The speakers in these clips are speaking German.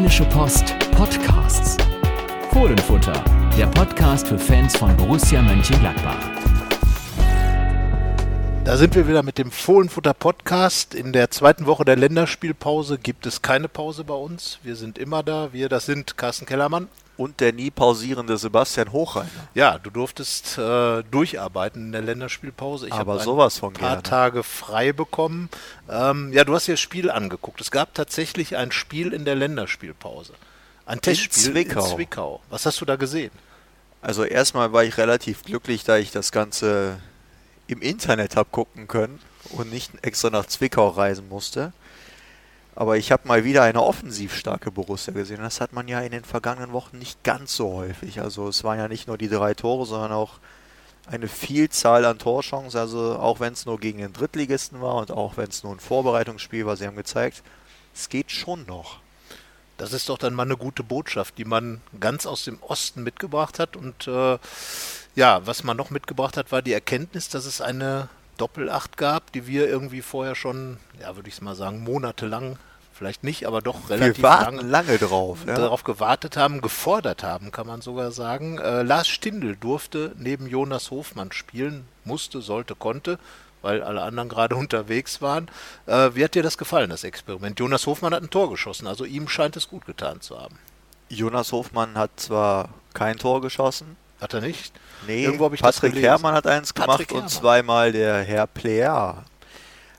Rheinische Post Podcasts. Fohlenfutter, der Podcast für Fans von Borussia Mönchengladbach. Da sind wir wieder mit dem Fohlenfutter Podcast. In der zweiten Woche der Länderspielpause gibt es keine Pause bei uns. Wir sind immer da. Wir, das sind Carsten Kellermann. Und der nie pausierende Sebastian Hochreiner. Ja, du durftest äh, durcharbeiten in der Länderspielpause. Ich habe sowas von ein paar gerne. Tage frei bekommen. Ähm, ja, du hast dir das Spiel angeguckt. Es gab tatsächlich ein Spiel in der Länderspielpause. Ein Testspiel Zwickau. in Zwickau. Was hast du da gesehen? Also erstmal war ich relativ glücklich, da ich das Ganze im Internet habe gucken können und nicht extra nach Zwickau reisen musste. Aber ich habe mal wieder eine offensiv starke Borussia gesehen. Das hat man ja in den vergangenen Wochen nicht ganz so häufig. Also es waren ja nicht nur die drei Tore, sondern auch eine Vielzahl an Torchancen. Also auch wenn es nur gegen den Drittligisten war und auch wenn es nur ein Vorbereitungsspiel war, sie haben gezeigt, es geht schon noch. Das ist doch dann mal eine gute Botschaft, die man ganz aus dem Osten mitgebracht hat. Und äh, ja, was man noch mitgebracht hat, war die Erkenntnis, dass es eine Doppelacht gab, die wir irgendwie vorher schon, ja, würde ich es mal sagen, monatelang, vielleicht nicht, aber doch relativ lange, lange drauf. Ja? darauf gewartet haben, gefordert haben, kann man sogar sagen. Äh, Lars Stindl durfte neben Jonas Hofmann spielen, musste, sollte, konnte, weil alle anderen gerade unterwegs waren. Äh, wie hat dir das gefallen, das Experiment? Jonas Hofmann hat ein Tor geschossen, also ihm scheint es gut getan zu haben. Jonas Hofmann hat zwar kein Tor geschossen, Hat er nicht? Nee, Irgendwo ich Patrick. Herrmann hat eins Patrick gemacht und Herrmann. zweimal der Herr Player.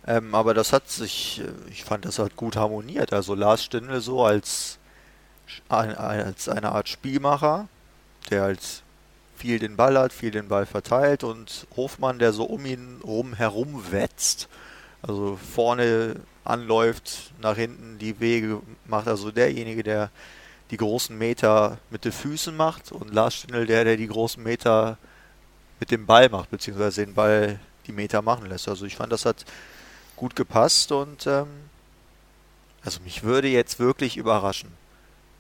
Ähm, aber das hat sich, äh, ich fand, das hat gut harmoniert. Also Lars Stindl so als, als eine Art Spielmacher, der halt viel den Ball hat, viel den Ball verteilt und Hofmann, der so um ihn rum herum wetzt. Also vorne anläuft, nach hinten die Wege macht. Also derjenige, der die großen Meter mit den Füßen macht und Lars Stindl der, der die großen Meter mit dem Ball macht, beziehungsweise den Ball die Meter machen lässt. Also ich fand, das hat gut gepasst und ähm, also mich würde jetzt wirklich überraschen,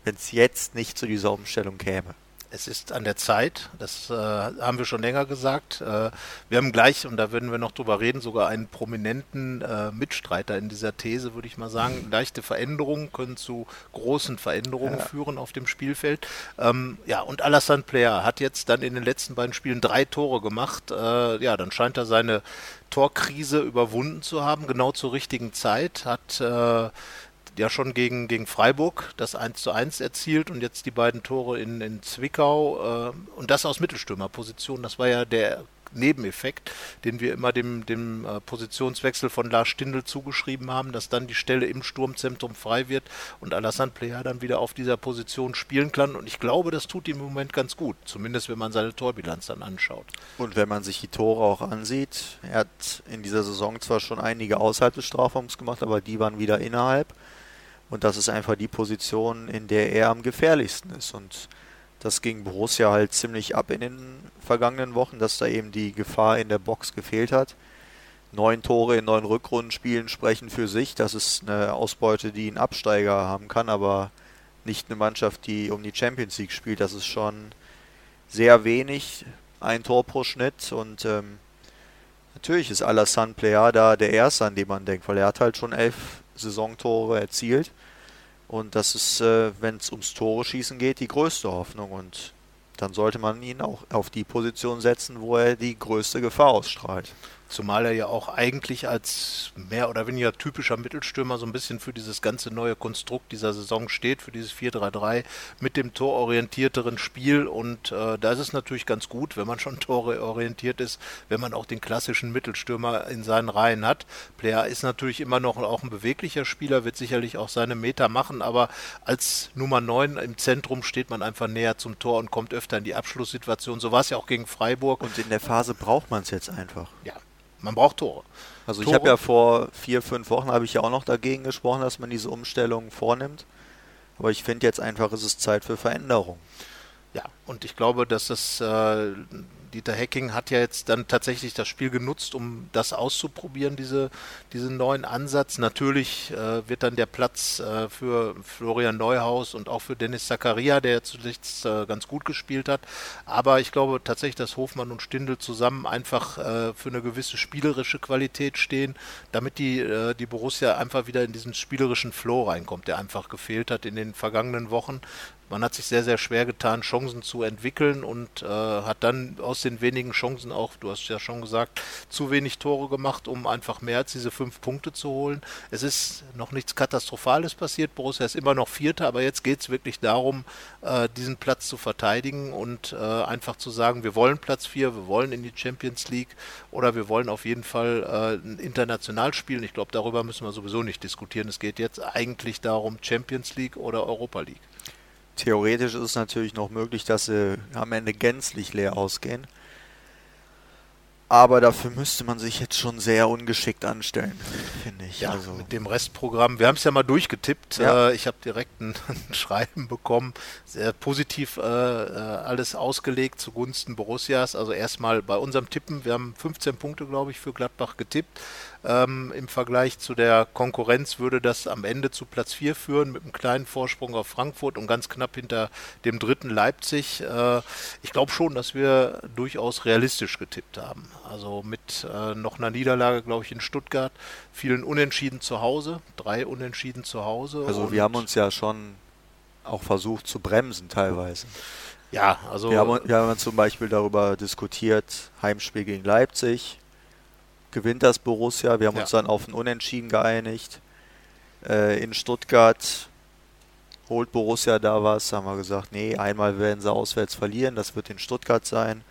wenn es jetzt nicht zu dieser Umstellung käme. Es ist an der Zeit, das äh, haben wir schon länger gesagt. Äh, wir haben gleich, und da werden wir noch drüber reden, sogar einen prominenten äh, Mitstreiter in dieser These, würde ich mal sagen. Leichte Veränderungen können zu großen Veränderungen Ja. führen auf dem Spielfeld. Ähm, ja, und Alassane Player hat jetzt dann in den letzten beiden Spielen drei Tore gemacht. Äh, ja, dann scheint er seine Torkrise überwunden zu haben, genau zur richtigen Zeit. Hat äh, ja schon gegen, gegen Freiburg das 1 zu 1 erzielt und jetzt die beiden Tore in, in Zwickau äh, und das aus Mittelstürmerposition. Das war ja der Nebeneffekt, den wir immer dem, dem äh, Positionswechsel von Lars Stindl zugeschrieben haben, dass dann die Stelle im Sturmzentrum frei wird und Alassane Player dann wieder auf dieser Position spielen kann. Und ich glaube, das tut ihm im Moment ganz gut, zumindest wenn man seine Torbilanz dann anschaut. Und wenn man sich die Tore auch ansieht, er hat in dieser Saison zwar schon einige außerhalb des Strafraums gemacht, aber die waren wieder innerhalb. Und das ist einfach die Position, in der er am gefährlichsten ist. Und das ging Borussia halt ziemlich ab in den vergangenen Wochen, dass da eben die Gefahr in der Box gefehlt hat. Neun Tore in neun Rückrundenspielen sprechen für sich. Das ist eine Ausbeute, die ein Absteiger haben kann, aber nicht eine Mannschaft, die um die Champions League spielt. Das ist schon sehr wenig, ein Tor pro Schnitt. Und ähm, natürlich ist Alassane Plea da der Erste, an den man denkt, weil er hat halt schon elf Saisontore erzielt. Und das ist, äh, wenn es ums Tore schießen geht, die größte Hoffnung. Und dann sollte man ihn auch auf die Position setzen, wo er die größte Gefahr ausstrahlt. Zumal er ja auch eigentlich als mehr oder weniger typischer Mittelstürmer so ein bisschen für dieses ganze neue Konstrukt dieser Saison steht, für dieses 4-3-3 mit dem tororientierteren Spiel. Und äh, da ist es natürlich ganz gut, wenn man schon tororientiert ist, wenn man auch den klassischen Mittelstürmer in seinen Reihen hat. Player ist natürlich immer noch auch ein beweglicher Spieler, wird sicherlich auch seine Meter machen, aber als Nummer 9 im Zentrum steht man einfach näher zum Tor und kommt öfter in die Abschlusssituation. So war es ja auch gegen Freiburg. Und in der Phase braucht man es jetzt einfach. ja, man braucht Tore. Also ich Tore. habe ja vor vier, fünf Wochen habe ich ja auch noch dagegen gesprochen, dass man diese Umstellung vornimmt. Aber ich finde jetzt einfach, ist es Zeit für Veränderung. Ja, und ich glaube, dass das äh, Dieter Hecking hat ja jetzt dann tatsächlich das Spiel genutzt, um das auszuprobieren, diese, diesen neuen Ansatz. Natürlich äh, wird dann der Platz äh, für Florian Neuhaus und auch für Dennis Zakaria, der zuletzt äh, ganz gut gespielt hat. Aber ich glaube tatsächlich, dass Hofmann und Stindl zusammen einfach äh, für eine gewisse spielerische Qualität stehen, damit die, äh, die Borussia einfach wieder in diesen spielerischen Flow reinkommt, der einfach gefehlt hat in den vergangenen Wochen. Man hat sich sehr, sehr schwer getan, Chancen zu entwickeln und äh, hat dann aus den wenigen Chancen auch, du hast ja schon gesagt, zu wenig Tore gemacht, um einfach mehr als diese fünf Punkte zu holen. Es ist noch nichts Katastrophales passiert. Borussia ist immer noch Vierter, aber jetzt geht es wirklich darum, äh, diesen Platz zu verteidigen und äh, einfach zu sagen, wir wollen Platz vier, wir wollen in die Champions League oder wir wollen auf jeden Fall äh, international spielen. Ich glaube, darüber müssen wir sowieso nicht diskutieren. Es geht jetzt eigentlich darum, Champions League oder Europa League. Theoretisch ist es natürlich noch möglich, dass sie am Ende gänzlich leer ausgehen. Aber dafür müsste man sich jetzt schon sehr ungeschickt anstellen, finde ich. Ja, also mit dem Restprogramm. Wir haben es ja mal durchgetippt. Ja. Äh, ich habe direkt ein, ein, Schreiben bekommen. Sehr positiv äh, äh, alles ausgelegt zugunsten Borussias. Also erstmal bei unserem Tippen. Wir haben 15 Punkte, glaube ich, für Gladbach getippt. Ähm, Im Vergleich zu der Konkurrenz würde das am Ende zu Platz 4 führen mit einem kleinen Vorsprung auf Frankfurt und ganz knapp hinter dem dritten Leipzig. Äh, ich glaube schon, dass wir durchaus realistisch getippt haben. Also mit äh, noch einer Niederlage, glaube ich, in Stuttgart, vielen Unentschieden zu Hause, drei Unentschieden zu Hause. Also wir haben uns ja schon auch versucht zu bremsen teilweise. Ja, also. Wir haben, wir haben zum Beispiel darüber diskutiert, Heimspiel gegen Leipzig, gewinnt das Borussia. Wir haben ja. uns dann auf ein Unentschieden geeinigt. Äh, in Stuttgart holt Borussia da was. Haben wir gesagt, nee, einmal werden sie auswärts verlieren. Das wird in Stuttgart sein.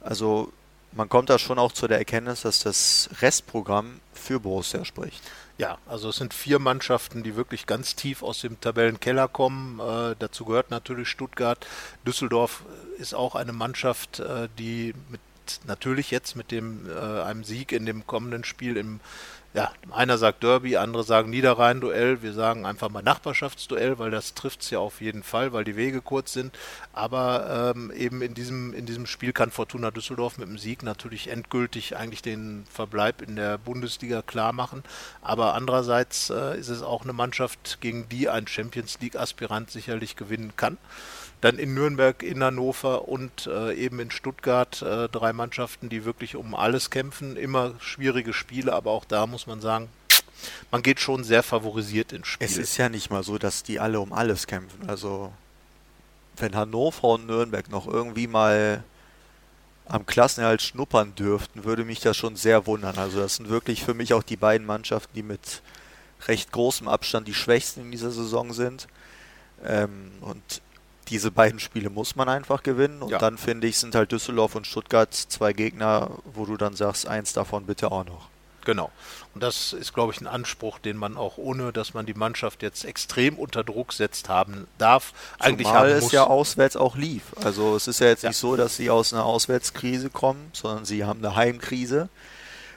Also man kommt da schon auch zu der Erkenntnis, dass das Restprogramm für Borussia spricht. Ja, also es sind vier Mannschaften, die wirklich ganz tief aus dem Tabellenkeller kommen. Äh, dazu gehört natürlich Stuttgart. Düsseldorf ist auch eine Mannschaft, äh, die mit natürlich jetzt mit dem äh, einem Sieg in dem kommenden Spiel im ja, einer sagt Derby, andere sagen Niederrhein-Duell. Wir sagen einfach mal Nachbarschaftsduell, weil das trifft es ja auf jeden Fall, weil die Wege kurz sind. Aber ähm, eben in diesem, in diesem Spiel kann Fortuna Düsseldorf mit dem Sieg natürlich endgültig eigentlich den Verbleib in der Bundesliga klar machen. Aber andererseits äh, ist es auch eine Mannschaft, gegen die ein Champions League-Aspirant sicherlich gewinnen kann dann in Nürnberg, in Hannover und äh, eben in Stuttgart äh, drei Mannschaften, die wirklich um alles kämpfen. Immer schwierige Spiele, aber auch da muss man sagen, man geht schon sehr favorisiert ins Spiel. Es ist ja nicht mal so, dass die alle um alles kämpfen. Also wenn Hannover und Nürnberg noch irgendwie mal am Klassenerhalt schnuppern dürften, würde mich das schon sehr wundern. Also das sind wirklich für mich auch die beiden Mannschaften, die mit recht großem Abstand die schwächsten in dieser Saison sind. Ähm, und diese beiden Spiele muss man einfach gewinnen. Und ja. dann finde ich, sind halt Düsseldorf und Stuttgart zwei Gegner, wo du dann sagst, eins davon bitte auch noch. Genau. Und das ist, glaube ich, ein Anspruch, den man auch ohne, dass man die Mannschaft jetzt extrem unter Druck setzt, haben darf. Eigentlich Zumal haben es muss. ja auswärts auch lief. Also es ist ja jetzt ja. nicht so, dass sie aus einer Auswärtskrise kommen, sondern sie haben eine Heimkrise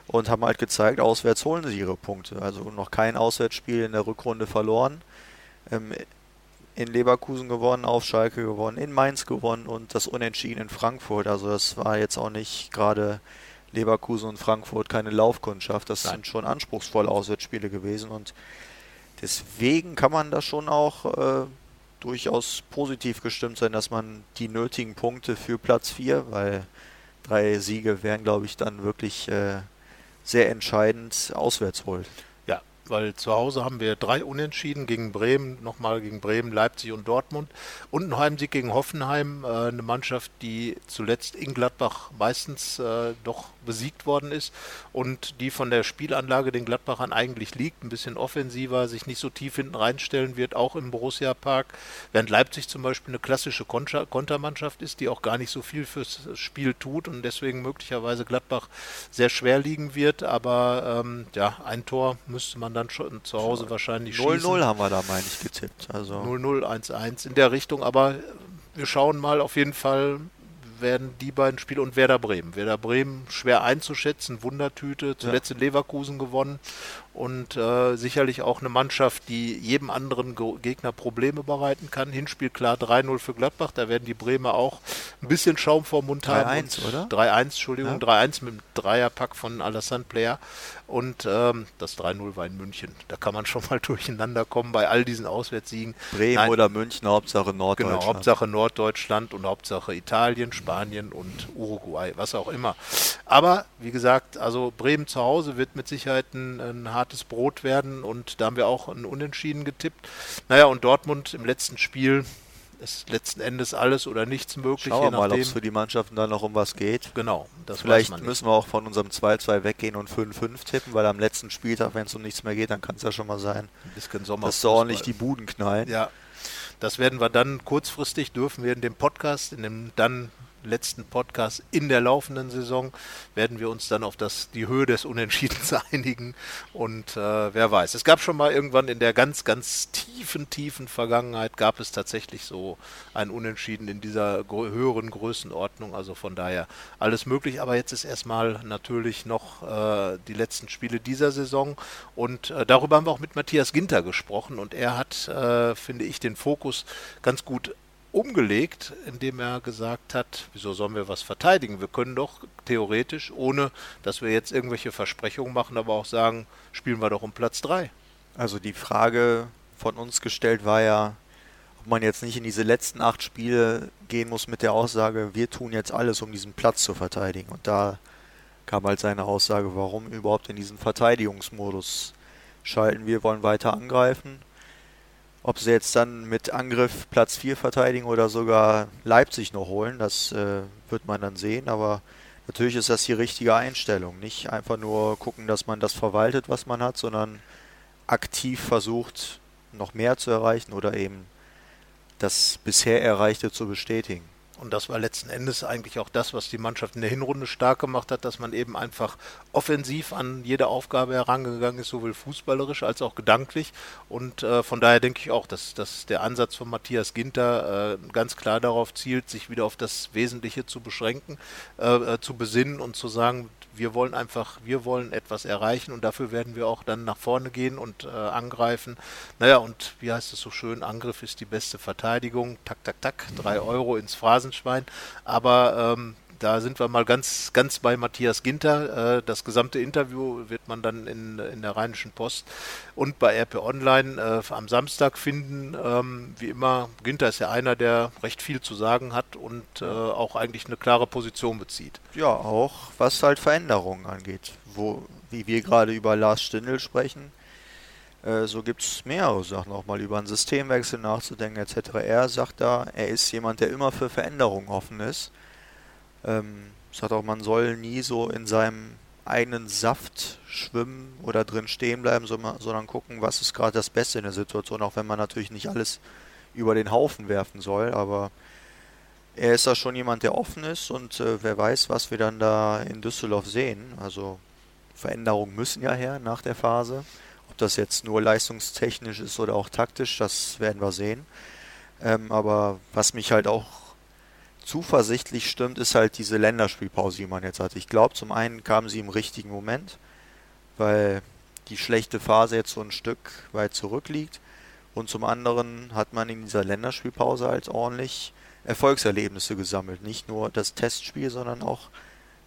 und haben halt gezeigt, auswärts holen sie ihre Punkte. Also noch kein Auswärtsspiel in der Rückrunde verloren. Ähm, in Leverkusen gewonnen, auf Schalke gewonnen, in Mainz gewonnen und das Unentschieden in Frankfurt. Also das war jetzt auch nicht gerade Leverkusen und Frankfurt keine Laufkundschaft. Das Nein. sind schon anspruchsvolle Auswärtsspiele gewesen und deswegen kann man da schon auch äh, durchaus positiv gestimmt sein, dass man die nötigen Punkte für Platz 4, weil drei Siege wären, glaube ich, dann wirklich äh, sehr entscheidend auswärts holt weil zu Hause haben wir drei Unentschieden gegen Bremen, nochmal gegen Bremen, Leipzig und Dortmund und einen Heimsieg gegen Hoffenheim, äh, eine Mannschaft, die zuletzt in Gladbach meistens äh, doch besiegt worden ist und die von der Spielanlage den Gladbachern eigentlich liegt, ein bisschen offensiver, sich nicht so tief hinten reinstellen wird, auch im Borussia Park, während Leipzig zum Beispiel eine klassische Konter Kontermannschaft ist, die auch gar nicht so viel fürs Spiel tut und deswegen möglicherweise Gladbach sehr schwer liegen wird, aber ähm, ja, ein Tor müsste man dann schon zu Hause wahrscheinlich 0 schießen. 0-0 haben wir da, meine ich, getippt. Also 0-0, 1-1 in der Richtung, aber wir schauen mal auf jeden Fall, werden die beiden Spiele und Werder Bremen. Werder Bremen schwer einzuschätzen, Wundertüte, zuletzt ja. in Leverkusen gewonnen und äh, sicherlich auch eine Mannschaft, die jedem anderen Gegner Probleme bereiten kann. Hinspiel klar 3-0 für Gladbach, da werden die Bremer auch ein bisschen Schaum vor Mund haben. 3-1, oder? 3-1, Entschuldigung, ja. 3-1 mit dem Dreierpack von Alassane Player. Und ähm, das 3-0 war in München. Da kann man schon mal durcheinander kommen bei all diesen Auswärtssiegen. Bremen Nein, oder München, Hauptsache Norddeutschland. Genau, Hauptsache Norddeutschland und Hauptsache Italien, Spanien und Uruguay, was auch immer. Aber wie gesagt, also Bremen zu Hause wird mit Sicherheit ein, ein hartes Brot werden und da haben wir auch ein Unentschieden getippt. Naja, und Dortmund im letzten Spiel ist letzten Endes alles oder nichts möglich. Schauen wir mal, ob es für die Mannschaften dann noch um was geht. Genau. Vielleicht müssen wir auch von unserem 2-2 weggehen und 5-5 tippen, weil am letzten Spieltag, wenn es um nichts mehr geht, dann kann es ja schon mal sein, dass so ordentlich die Buden knallen. Ja, das werden wir dann kurzfristig dürfen wir in dem Podcast, in dem dann letzten Podcast in der laufenden Saison werden wir uns dann auf das, die Höhe des Unentschiedens einigen. Und äh, wer weiß. Es gab schon mal irgendwann in der ganz, ganz tiefen, tiefen Vergangenheit gab es tatsächlich so ein Unentschieden in dieser höheren Größenordnung. Also von daher alles möglich. Aber jetzt ist erstmal natürlich noch äh, die letzten Spiele dieser Saison. Und äh, darüber haben wir auch mit Matthias Ginter gesprochen. Und er hat, äh, finde ich, den Fokus ganz gut umgelegt, indem er gesagt hat, wieso sollen wir was verteidigen? Wir können doch theoretisch, ohne dass wir jetzt irgendwelche Versprechungen machen, aber auch sagen, spielen wir doch um Platz 3. Also die Frage von uns gestellt war ja, ob man jetzt nicht in diese letzten acht Spiele gehen muss mit der Aussage, wir tun jetzt alles, um diesen Platz zu verteidigen. Und da kam halt seine Aussage, warum überhaupt in diesen Verteidigungsmodus schalten. Wir wollen weiter angreifen ob sie jetzt dann mit Angriff Platz 4 verteidigen oder sogar Leipzig noch holen, das äh, wird man dann sehen. Aber natürlich ist das die richtige Einstellung. Nicht einfach nur gucken, dass man das verwaltet, was man hat, sondern aktiv versucht, noch mehr zu erreichen oder eben das bisher Erreichte zu bestätigen. Und das war letzten Endes eigentlich auch das, was die Mannschaft in der Hinrunde stark gemacht hat, dass man eben einfach offensiv an jede Aufgabe herangegangen ist, sowohl fußballerisch als auch gedanklich. Und äh, von daher denke ich auch, dass, dass der Ansatz von Matthias Ginter äh, ganz klar darauf zielt, sich wieder auf das Wesentliche zu beschränken, äh, äh zu besinnen und zu sagen, wir wollen einfach, wir wollen etwas erreichen und dafür werden wir auch dann nach vorne gehen und äh, angreifen. Naja, und wie heißt es so schön, Angriff ist die beste Verteidigung. Tak, tak, tak, drei Euro ins Phrasenschwein. Aber ähm, da sind wir mal ganz, ganz bei Matthias Ginter. Äh, das gesamte Interview wird man dann in, in der Rheinischen Post und bei RP Online äh, am Samstag finden. Ähm, wie immer, Ginter ist ja einer, der recht viel zu sagen hat und äh, auch eigentlich eine klare Position bezieht. Ja, auch was halt Veränderungen angeht. Wo, wie wir gerade über Lars Stindl sprechen, so gibt es mehrere Sachen, auch mal über einen Systemwechsel nachzudenken etc. Er sagt da, er ist jemand, der immer für Veränderungen offen ist ähm, sagt auch, man soll nie so in seinem eigenen Saft schwimmen oder drin stehen bleiben, sondern gucken, was ist gerade das Beste in der Situation, auch wenn man natürlich nicht alles über den Haufen werfen soll, aber er ist da schon jemand, der offen ist und äh, wer weiß, was wir dann da in Düsseldorf sehen. Also Veränderungen müssen ja her nach der Phase. Ob das jetzt nur leistungstechnisch ist oder auch taktisch, das werden wir sehen. Ähm, aber was mich halt auch zuversichtlich stimmt, ist halt diese Länderspielpause, die man jetzt hat. Ich glaube, zum einen kam sie im richtigen Moment, weil die schlechte Phase jetzt so ein Stück weit zurückliegt. Und zum anderen hat man in dieser Länderspielpause halt ordentlich Erfolgserlebnisse gesammelt. Nicht nur das Testspiel, sondern auch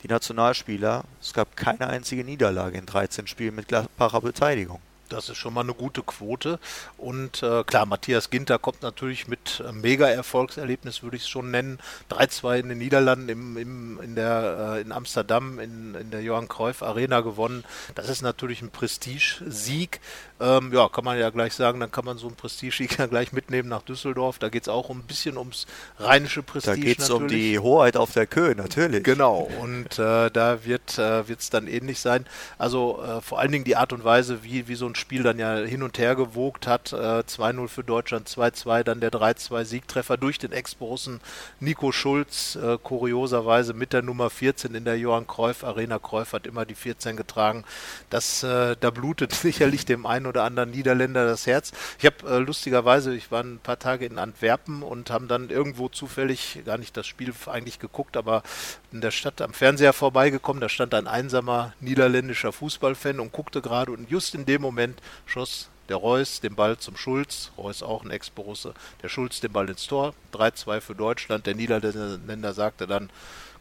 die Nationalspieler. Es gab keine einzige Niederlage in 13 Spielen mit Gladbacher Beteiligung. Das ist schon mal eine gute Quote. Und äh, klar, Matthias Ginter kommt natürlich mit äh, Mega-Erfolgserlebnis, würde ich es schon nennen. 3-2 in den Niederlanden, im, im, in, der, äh, in Amsterdam, in, in der Johann Cruyff Arena gewonnen. Das ist natürlich ein Prestigesieg. Ähm, ja, kann man ja gleich sagen, dann kann man so einen Prestigesieg ja gleich mitnehmen nach Düsseldorf. Da geht es auch ein bisschen ums rheinische Prestige. Da geht es um die Hoheit auf der Köhe, natürlich. Genau, und äh, da wird es äh, dann ähnlich sein. Also äh, vor allen Dingen die Art und Weise, wie, wie so ein Spiel dann ja hin und her gewogt hat. Äh, 2-0 für Deutschland, 2-2, dann der 3-2-Siegtreffer durch den Ex-Borussen Nico Schulz, äh, kurioserweise mit der Nummer 14 in der Johann Cruyff Arena. Cruyff hat immer die 14 getragen. Das, äh, da blutet sicherlich dem einen oder anderen Niederländer das Herz. Ich habe äh, lustigerweise, ich war ein paar Tage in Antwerpen und haben dann irgendwo zufällig gar nicht das Spiel eigentlich geguckt, aber in der Stadt am Fernseher vorbeigekommen. Da stand ein einsamer niederländischer Fußballfan und guckte gerade und just in dem Moment schoss der Reus den Ball zum Schulz, Reus auch ein Ex-Borusse, der Schulz den Ball ins Tor, 3-2 für Deutschland, der Niederländer sagte dann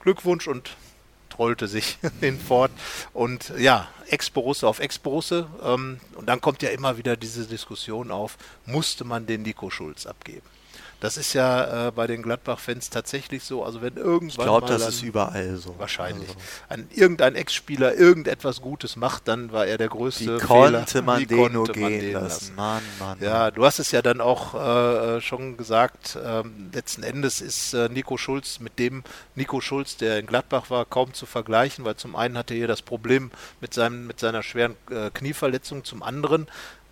Glückwunsch und trollte sich hinfort. Und ja, Ex-Borusse auf Ex-Borusse. Ähm, und dann kommt ja immer wieder diese Diskussion auf, musste man den Nico Schulz abgeben? Das ist ja äh, bei den Gladbach-Fans tatsächlich so. Also wenn irgendwann. Ich glaube, das ist überall so. Wahrscheinlich. Also. Ein, irgendein Ex-Spieler irgendetwas Gutes macht, dann war er der größte Wie konnte Fehler. man Wie den konnte nur gehen den lassen? lassen? Mann, Mann, ja, du hast es ja dann auch äh, schon gesagt. Ähm, letzten Endes ist äh, Nico Schulz mit dem Nico Schulz, der in Gladbach war, kaum zu vergleichen, weil zum einen hatte er das Problem mit, seinem, mit seiner schweren äh, Knieverletzung, zum anderen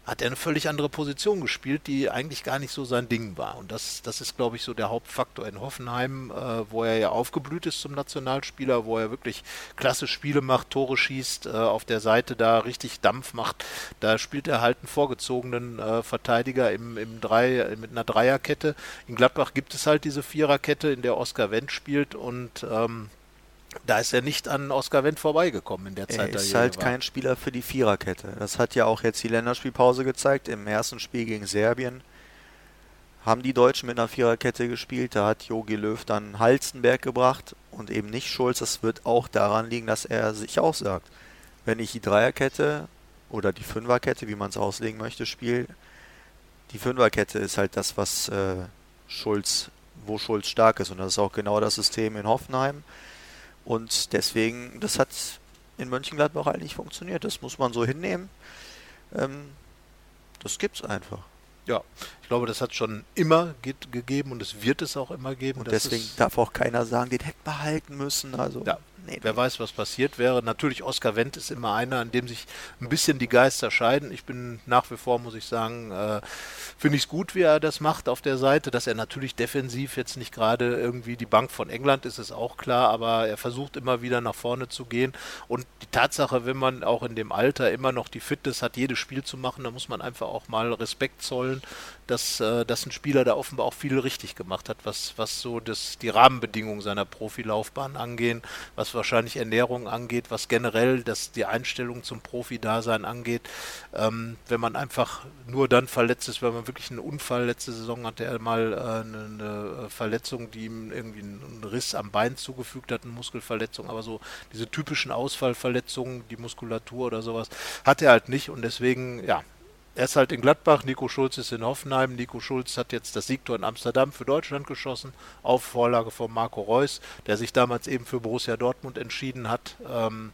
hat er eine völlig andere Position gespielt, die eigentlich gar nicht so sein Ding war. Und das, das ist, glaube ich, so der Hauptfaktor in Hoffenheim, äh, wo er ja aufgeblüht ist zum Nationalspieler, wo er wirklich klasse Spiele macht, Tore schießt, äh, auf der Seite da richtig Dampf macht. Da spielt er halt einen vorgezogenen äh, Verteidiger im, im Drei, mit einer Dreierkette. In Gladbach gibt es halt diese Viererkette, in der Oskar Wendt spielt und ähm, da ist er nicht an Oskar Wendt vorbeigekommen in der Zeit. Er ist halt war. kein Spieler für die Viererkette. Das hat ja auch jetzt die Länderspielpause gezeigt. Im ersten Spiel gegen Serbien haben die Deutschen mit einer Viererkette gespielt. Da hat Jogi Löw dann Halstenberg gebracht und eben nicht Schulz. Das wird auch daran liegen, dass er sich auch sagt, wenn ich die Dreierkette oder die Fünferkette, wie man es auslegen möchte, spiele, die Fünferkette ist halt das, was äh, Schulz, wo Schulz stark ist. Und das ist auch genau das System in Hoffenheim. Und deswegen, das hat in Mönchengladbach halt nicht funktioniert. Das muss man so hinnehmen. Ähm, das gibt's einfach. Ja, ich glaube, das hat schon immer gegeben und es wird es auch immer geben. Und deswegen darf auch keiner sagen, den hätten wir halten müssen. Also ja, nee, wer nee. weiß, was passiert wäre. Natürlich, Oskar Wendt ist immer einer, an dem sich ein bisschen die Geister scheiden. Ich bin nach wie vor, muss ich sagen, äh, finde ich es gut, wie er das macht auf der Seite, dass er natürlich defensiv jetzt nicht gerade irgendwie die Bank von England ist, ist auch klar, aber er versucht immer wieder nach vorne zu gehen. Und die Tatsache, wenn man auch in dem Alter immer noch die Fitness hat, jedes Spiel zu machen, da muss man einfach auch mal Respekt zollen, dass, äh, dass ein Spieler da offenbar auch viel richtig gemacht hat, was, was so das, die Rahmenbedingungen seiner Profilaufbahn angehen, was wahrscheinlich Ernährung angeht, was generell das, die Einstellung zum Profi-Dasein angeht. Ähm, wenn man einfach nur dann verletzt ist, wenn man wirklich einen Unfall, letzte Saison hatte er mal äh, eine, eine, Verletzung, die ihm irgendwie einen Riss am Bein zugefügt hat, eine Muskelverletzung, aber so diese typischen Ausfallverletzungen, die Muskulatur oder sowas, hat er halt nicht und deswegen, ja, er ist halt in Gladbach, Nico Schulz ist in Hoffenheim. Nico Schulz hat jetzt das Siegtor in Amsterdam für Deutschland geschossen, auf Vorlage von Marco Reus, der sich damals eben für Borussia Dortmund entschieden hat. Ähm,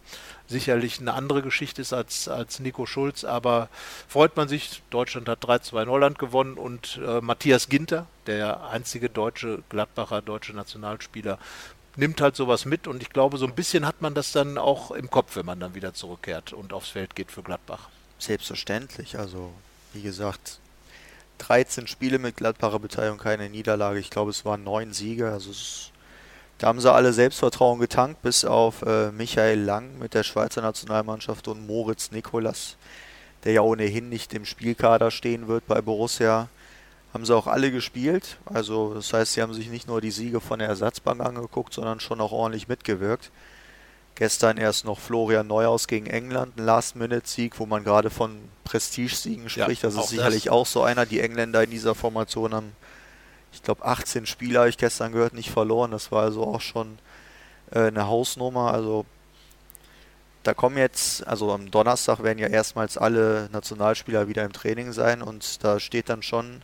sicherlich eine andere Geschichte ist als, als Nico Schulz, aber freut man sich. Deutschland hat 3-2 in Holland gewonnen und äh, Matthias Ginter, der einzige deutsche Gladbacher, deutsche Nationalspieler, nimmt halt sowas mit und ich glaube, so ein bisschen hat man das dann auch im Kopf, wenn man dann wieder zurückkehrt und aufs Feld geht für Gladbach. Selbstverständlich. Also, wie gesagt, 13 Spiele mit Gladbacher Beteiligung, keine Niederlage. Ich glaube, es waren neun Siege. Also, es, da haben sie alle Selbstvertrauen getankt, bis auf äh, Michael Lang mit der Schweizer Nationalmannschaft und Moritz Nikolas, der ja ohnehin nicht im Spielkader stehen wird bei Borussia. Haben sie auch alle gespielt. Also, das heißt, sie haben sich nicht nur die Siege von der Ersatzbank angeguckt, sondern schon auch ordentlich mitgewirkt. Gestern erst noch Florian Neuhaus gegen England, ein Last-Minute-Sieg, wo man gerade von Prestigesiegen spricht. Ja, das ist sicherlich das. auch so einer. Die Engländer in dieser Formation haben, ich glaube, 18 Spieler, habe ich gestern gehört, nicht verloren. Das war also auch schon äh, eine Hausnummer. Also da kommen jetzt, also am Donnerstag werden ja erstmals alle Nationalspieler wieder im Training sein und da steht dann schon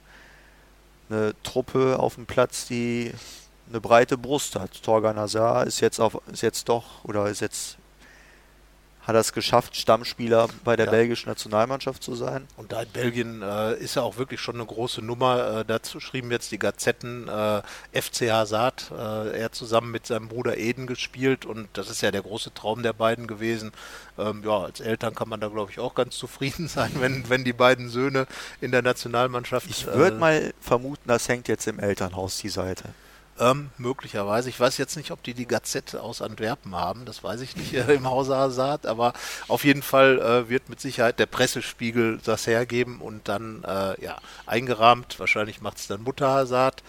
eine Truppe auf dem Platz, die eine breite Brust hat. Torgan Hazard ist jetzt auf, ist jetzt doch oder ist jetzt hat er es geschafft, Stammspieler bei der ja. belgischen Nationalmannschaft zu sein. Und da in Belgien äh, ist er auch wirklich schon eine große Nummer. Äh, dazu schrieben jetzt die Gazetten äh, FC Hazard. Äh, er zusammen mit seinem Bruder Eden gespielt und das ist ja der große Traum der beiden gewesen. Ähm, ja, als Eltern kann man da glaube ich auch ganz zufrieden sein, wenn, wenn die beiden Söhne in der Nationalmannschaft. Ich würde äh, mal vermuten, das hängt jetzt im Elternhaus die Seite. Ähm, möglicherweise. Ich weiß jetzt nicht, ob die die Gazette aus Antwerpen haben. Das weiß ich nicht äh, im Hause Hazard. Aber auf jeden Fall äh, wird mit Sicherheit der Pressespiegel das hergeben und dann äh, ja eingerahmt. Wahrscheinlich macht es dann Mutter Hazard.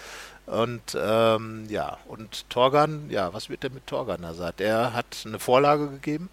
Und ähm, ja, und Torgan, ja, was wird denn mit Torgan Hazard? Er hat eine Vorlage gegeben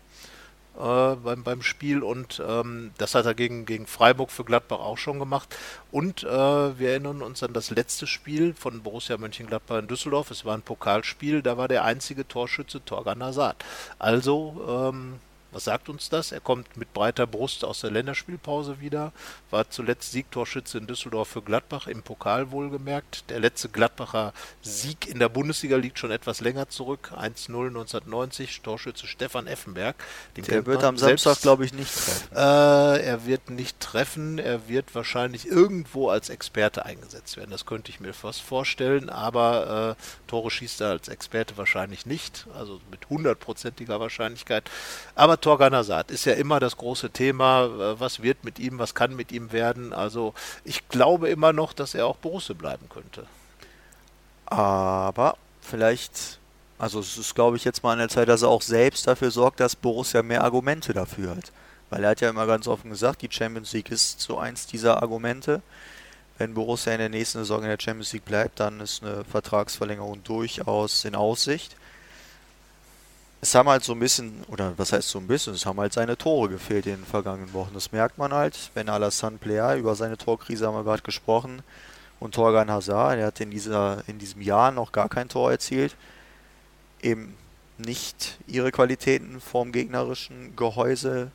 äh, beim, beim Spiel und ähm, das hat er gegen, gegen Freiburg für Gladbach auch schon gemacht. Und äh, wir erinnern uns an das letzte Spiel von Borussia Mönchengladbach in Düsseldorf. Es war ein Pokalspiel, da war der einzige Torschütze Torgan Hazard. Also ähm, was sagt uns das? Er kommt mit breiter Brust aus der Länderspielpause wieder, war zuletzt Siegtorschütze in Düsseldorf für Gladbach, im Pokal wohlgemerkt. Der letzte Gladbacher Sieg in der Bundesliga liegt schon etwas länger zurück, 1-0 1990, Torschütze Stefan Effenberg. Den der wird am Samstag, glaube ich, nicht treffen. Äh, er wird nicht treffen, er wird wahrscheinlich irgendwo als Experte eingesetzt werden. Das könnte ich mir fast vorstellen, aber äh, Tore schießt er als Experte wahrscheinlich nicht, also mit hundertprozentiger Wahrscheinlichkeit. Aber Torgan Hazard ist ja immer das große Thema, äh, was wird mit ihm, was kann mit ihm werden. Also ich glaube immer noch, dass er auch Borussia bleiben könnte. Aber vielleicht, also es ist glaube ich jetzt mal an der Zeit, dass er auch selbst dafür sorgt, dass Borussia mehr Argumente dafür hat. Weil er hat ja immer ganz offen gesagt, die Champions League ist so eins dieser Argumente. Wenn Borussia in der nächsten Saison in der Champions League bleibt, dann ist eine Vertragsverlängerung durchaus in Aussicht es haben halt so ein bisschen, oder was heißt so ein bisschen, es haben halt seine Tore gefehlt in den vergangenen Wochen. Das merkt man halt, wenn Alassane Player, über seine Torkrise haben wir gerade gesprochen, und Torgan Hazard, der hat in, dieser, in diesem Jahr noch gar kein Tor erzielt, eben nicht ihre Qualitäten vorm gegnerischen Gehäuse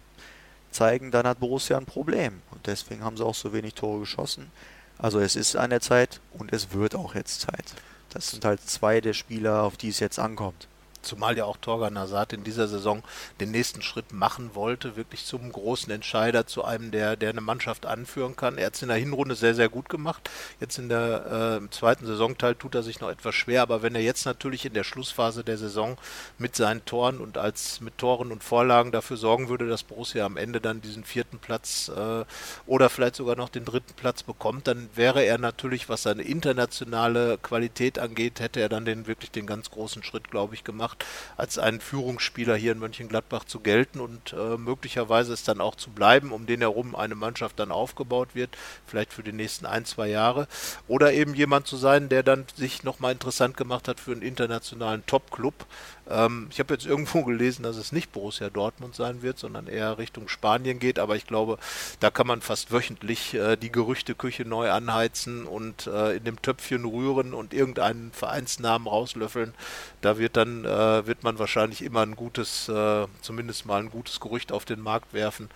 zeigen, dann hat Borussia ein Problem. Und deswegen haben sie auch so wenig Tore geschossen. Also es ist an der Zeit und es wird auch jetzt Zeit. Das sind halt zwei der Spieler, auf die es jetzt ankommt. Zumal ja auch Torgan Hazard in dieser Saison den nächsten Schritt machen wollte, wirklich zum großen Entscheider, zu einem, der, der eine Mannschaft anführen kann. Er hat es in der Hinrunde sehr, sehr gut gemacht. Jetzt in der, äh, im zweiten Saisonteil tut er sich noch etwas schwer, aber wenn er jetzt natürlich in der Schlussphase der Saison mit seinen Toren und als mit Toren und Vorlagen dafür sorgen würde, dass Borussia am Ende dann diesen vierten Platz äh, oder vielleicht sogar noch den dritten Platz bekommt, dann wäre er natürlich, was seine internationale Qualität angeht, hätte er dann den wirklich den ganz großen Schritt, glaube ich, gemacht gemacht, als ein Führungsspieler hier in Mönchengladbach zu gelten und äh, möglicherweise es dann auch zu bleiben, um den herum eine Mannschaft dann aufgebaut wird, vielleicht für die nächsten ein, zwei Jahre. Oder eben jemand zu sein, der dann sich nochmal interessant gemacht hat für einen internationalen Top-Club. Ähm, ich habe jetzt irgendwo gelesen, dass es nicht Borussia Dortmund sein wird, sondern eher Richtung Spanien geht, aber ich glaube, da kann man fast wöchentlich äh, die Gerüchteküche neu anheizen und äh, in dem Töpfchen rühren und irgendeinen Vereinsnamen rauslöffeln. Da wird dann äh, wird man wahrscheinlich immer ein gutes, äh, zumindest mal ein gutes Gerücht auf den Markt werfen.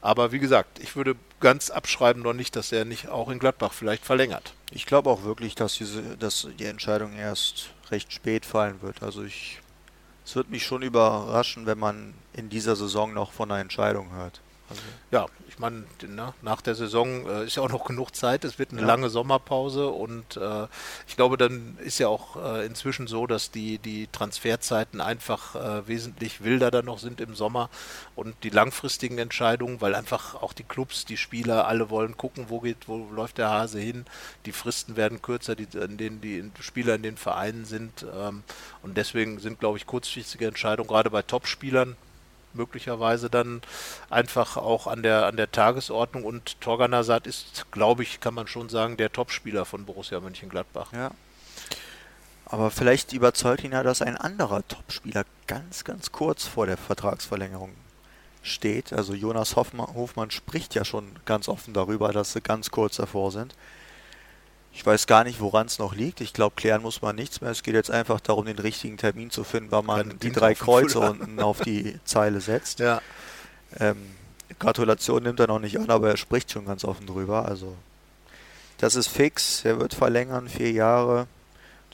Aber wie gesagt, ich würde ganz abschreiben noch nicht, dass er nicht auch in Gladbach vielleicht verlängert. Ich glaube auch wirklich, dass, diese, dass die Entscheidung erst recht spät fallen wird. Also ich, es wird mich schon überraschen, wenn man in dieser Saison noch von einer Entscheidung hört. Also ja, ich meine, ne, nach der Saison äh, ist ja auch noch genug Zeit. Es wird eine ja. lange Sommerpause und äh, ich glaube, dann ist ja auch äh, inzwischen so, dass die, die Transferzeiten einfach äh, wesentlich wilder dann noch sind im Sommer und die langfristigen Entscheidungen, weil einfach auch die Clubs, die Spieler, alle wollen gucken, wo geht, wo läuft der Hase hin. Die Fristen werden kürzer, die, in denen die Spieler in den Vereinen sind ähm, und deswegen sind, glaube ich, kurzfristige Entscheidungen gerade bei Topspielern möglicherweise dann einfach auch an der, an der Tagesordnung. Und Torgan Hazard ist, glaube ich, kann man schon sagen, der Topspieler von Borussia Mönchengladbach. Ja. Aber vielleicht überzeugt ihn ja, dass ein anderer Topspieler ganz, ganz kurz vor der Vertragsverlängerung steht. Also Jonas Hofmann, Hofmann spricht ja schon ganz offen darüber, dass sie ganz kurz davor sind. Ich weiß gar nicht, woran es noch liegt. Ich glaube, klären muss man nichts mehr. Es geht jetzt einfach darum, den richtigen Termin zu finden, wann man die drei Kreuze unten auf die Zeile setzt. Ja. Ähm, Gratulation nimmt er noch nicht an, aber er spricht schon ganz offen drüber. Also, das ist fix. Er wird verlängern, vier Jahre.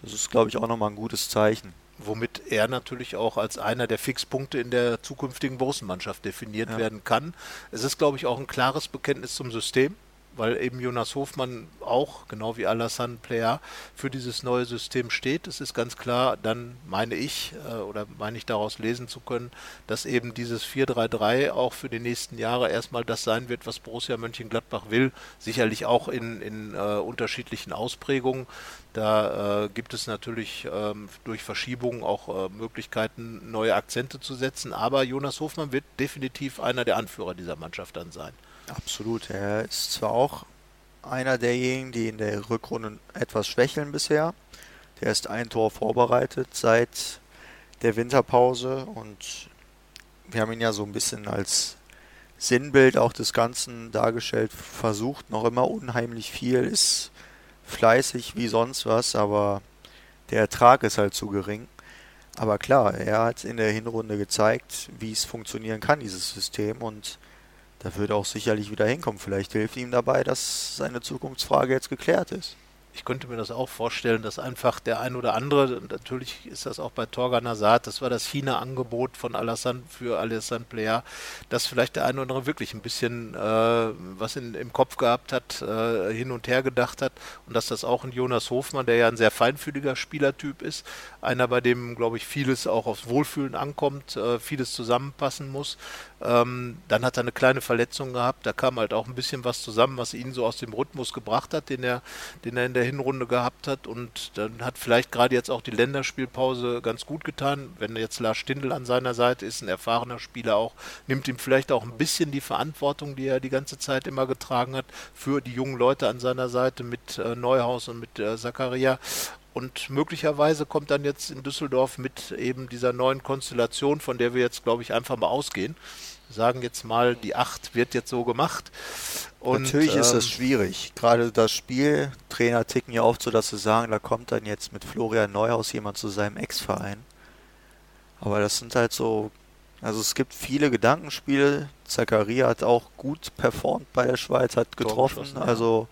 Das ist, glaube ich, auch nochmal ein gutes Zeichen. Womit er natürlich auch als einer der Fixpunkte in der zukünftigen Borussen-Mannschaft definiert ja. werden kann. Es ist, glaube ich, auch ein klares Bekenntnis zum System weil eben Jonas Hofmann auch, genau wie Alassane Player, für dieses neue System steht. Es ist ganz klar, dann meine ich, äh, oder meine ich daraus lesen zu können, dass eben dieses 4-3-3 auch für die nächsten Jahre erstmal das sein wird, was Borussia Mönchengladbach will. Sicherlich auch in, in äh, unterschiedlichen Ausprägungen. Da äh, gibt es natürlich ähm, durch Verschiebungen auch äh, Möglichkeiten, neue Akzente zu setzen. Aber Jonas Hofmann wird definitiv einer der Anführer dieser Mannschaft dann sein. Absolut. Er ist zwar auch einer derjenigen, die in der Rückrunde etwas schwächeln bisher. Der ist ein Tor vorbereitet seit der Winterpause und wir haben ihn ja so ein bisschen als Sinnbild auch des Ganzen dargestellt, versucht noch immer unheimlich viel, ist fleißig wie sonst was, aber der Ertrag ist halt zu gering. Aber klar, er hat in der Hinrunde gezeigt, wie es funktionieren kann, dieses System, und da wird auch sicherlich wieder hinkommen. Vielleicht hilft ihm dabei, dass seine Zukunftsfrage jetzt geklärt ist ich könnte mir das auch vorstellen, dass einfach der ein oder andere, natürlich ist das auch bei Torgan Hazard, das war das China-Angebot von Alassane für Alassane Player, dass vielleicht der ein oder andere wirklich ein bisschen äh, was in, im Kopf gehabt hat, äh, hin und her gedacht hat und dass das auch ein Jonas Hofmann, der ja ein sehr feinfühliger Spielertyp ist, einer, bei dem, glaube ich, vieles auch aufs Wohlfühlen ankommt, äh, vieles zusammenpassen muss. Ähm, dann hat er eine kleine Verletzung gehabt, da kam halt auch ein bisschen was zusammen, was ihn so aus dem Rhythmus gebracht hat, den er, den er in der Hinrunde gehabt hat. Und dann hat vielleicht gerade jetzt auch die Länderspielpause ganz gut getan. Wenn jetzt Lars Stindl an seiner Seite ist, ein erfahrener Spieler auch, nimmt ihm vielleicht auch ein bisschen die Verantwortung, die er die ganze Zeit immer getragen hat, für die jungen Leute an seiner Seite mit äh, Neuhaus und mit äh, Zakaria. Und möglicherweise kommt dann jetzt in Düsseldorf mit eben dieser neuen Konstellation, von der wir jetzt, glaube ich, einfach mal ausgehen. Sagen jetzt mal, die 8 wird jetzt so gemacht. Und, Natürlich ähm, ist es schwierig. Gerade das Spiel, Trainer ticken ja oft so, dass sie sagen, da kommt dann jetzt mit Florian Neuhaus jemand zu seinem Ex-Verein. Aber das sind halt so, also es gibt viele Gedankenspiele. Zakaria hat auch gut performt bei der Schweiz, hat getroffen. Also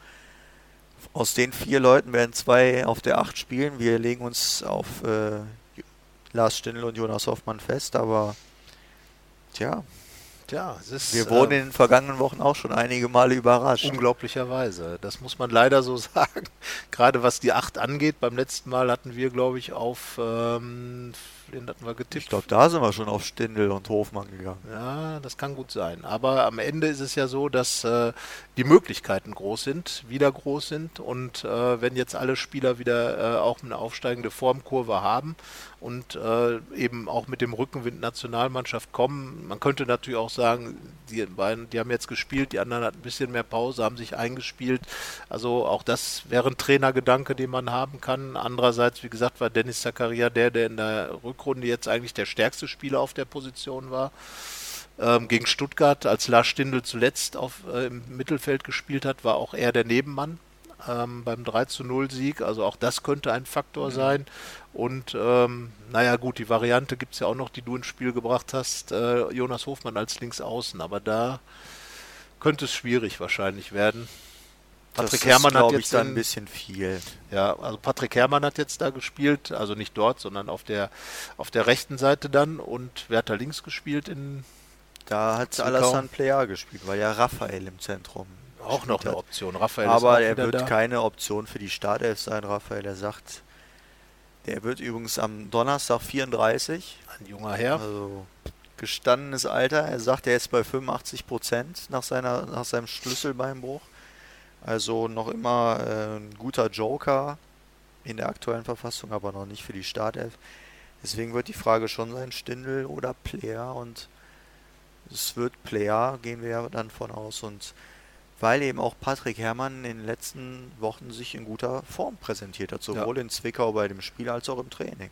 aus den vier Leuten werden zwei auf der Acht spielen. Wir legen uns auf äh, Lars Stindl und Jonas Hoffmann fest, aber tja. Ja, ist, wir wurden äh, in den vergangenen Wochen auch schon einige Male überrascht. Unglaublicherweise. Das muss man leider so sagen. Gerade was die Acht angeht. Beim letzten Mal hatten wir, glaube ich, auf ähm, den hatten wir getippt. Ich glaube, da sind wir schon auf Stindel und Hofmann gegangen. Ja, das kann gut sein. Aber am Ende ist es ja so, dass äh, die Möglichkeiten groß sind, wieder groß sind. Und äh, wenn jetzt alle Spieler wieder äh, auch eine aufsteigende Formkurve haben und äh, eben auch mit dem Rückenwind Nationalmannschaft kommen, man könnte natürlich auch sagen, die beiden, die haben jetzt gespielt, die anderen hatten ein bisschen mehr Pause, haben sich eingespielt. Also auch das wäre ein Trainergedanke, den man haben kann. Andererseits, wie gesagt, war Dennis Zakaria der, der in der Rückrunde jetzt eigentlich der stärkste Spieler auf der Position war. Ähm, gegen Stuttgart, als Lars Stindl zuletzt auf, äh, im Mittelfeld gespielt hat, war auch er der Nebenmann ähm, beim 3 zu 0 Sieg. Also auch das könnte ein Faktor mhm. sein. Und ähm, naja gut, die Variante gibt es ja auch noch, die du ins Spiel gebracht hast, äh, Jonas Hofmann als Linksaußen. Aber da könnte es schwierig wahrscheinlich werden. Patrick das Herrmann ist, hat jetzt da ein bisschen viel. Ja, also Patrick Herrmann hat jetzt da gespielt, also nicht dort, sondern auf der auf der rechten Seite dann und wer hat da links gespielt in da hat Alassane Player gespielt, weil ja Raphael im Zentrum auch noch eine Option. Raphael Aber er wird da. keine Option für die Startelf sein, Raphael. Er sagt, der wird übrigens am Donnerstag 34. Ein junger Herr. Also gestandenes Alter. Er sagt, er ist bei 85 Prozent nach, nach seinem Schlüsselbeinbruch. Also noch immer äh, ein guter Joker in der aktuellen Verfassung, aber noch nicht für die Startelf. Deswegen wird die Frage schon sein, Stindel oder Player und es wird Player, gehen wir ja dann von aus und weil eben auch Patrick Herrmann in den letzten Wochen sich in guter Form präsentiert hat, sowohl ja. in Zwickau bei dem Spiel als auch im Training.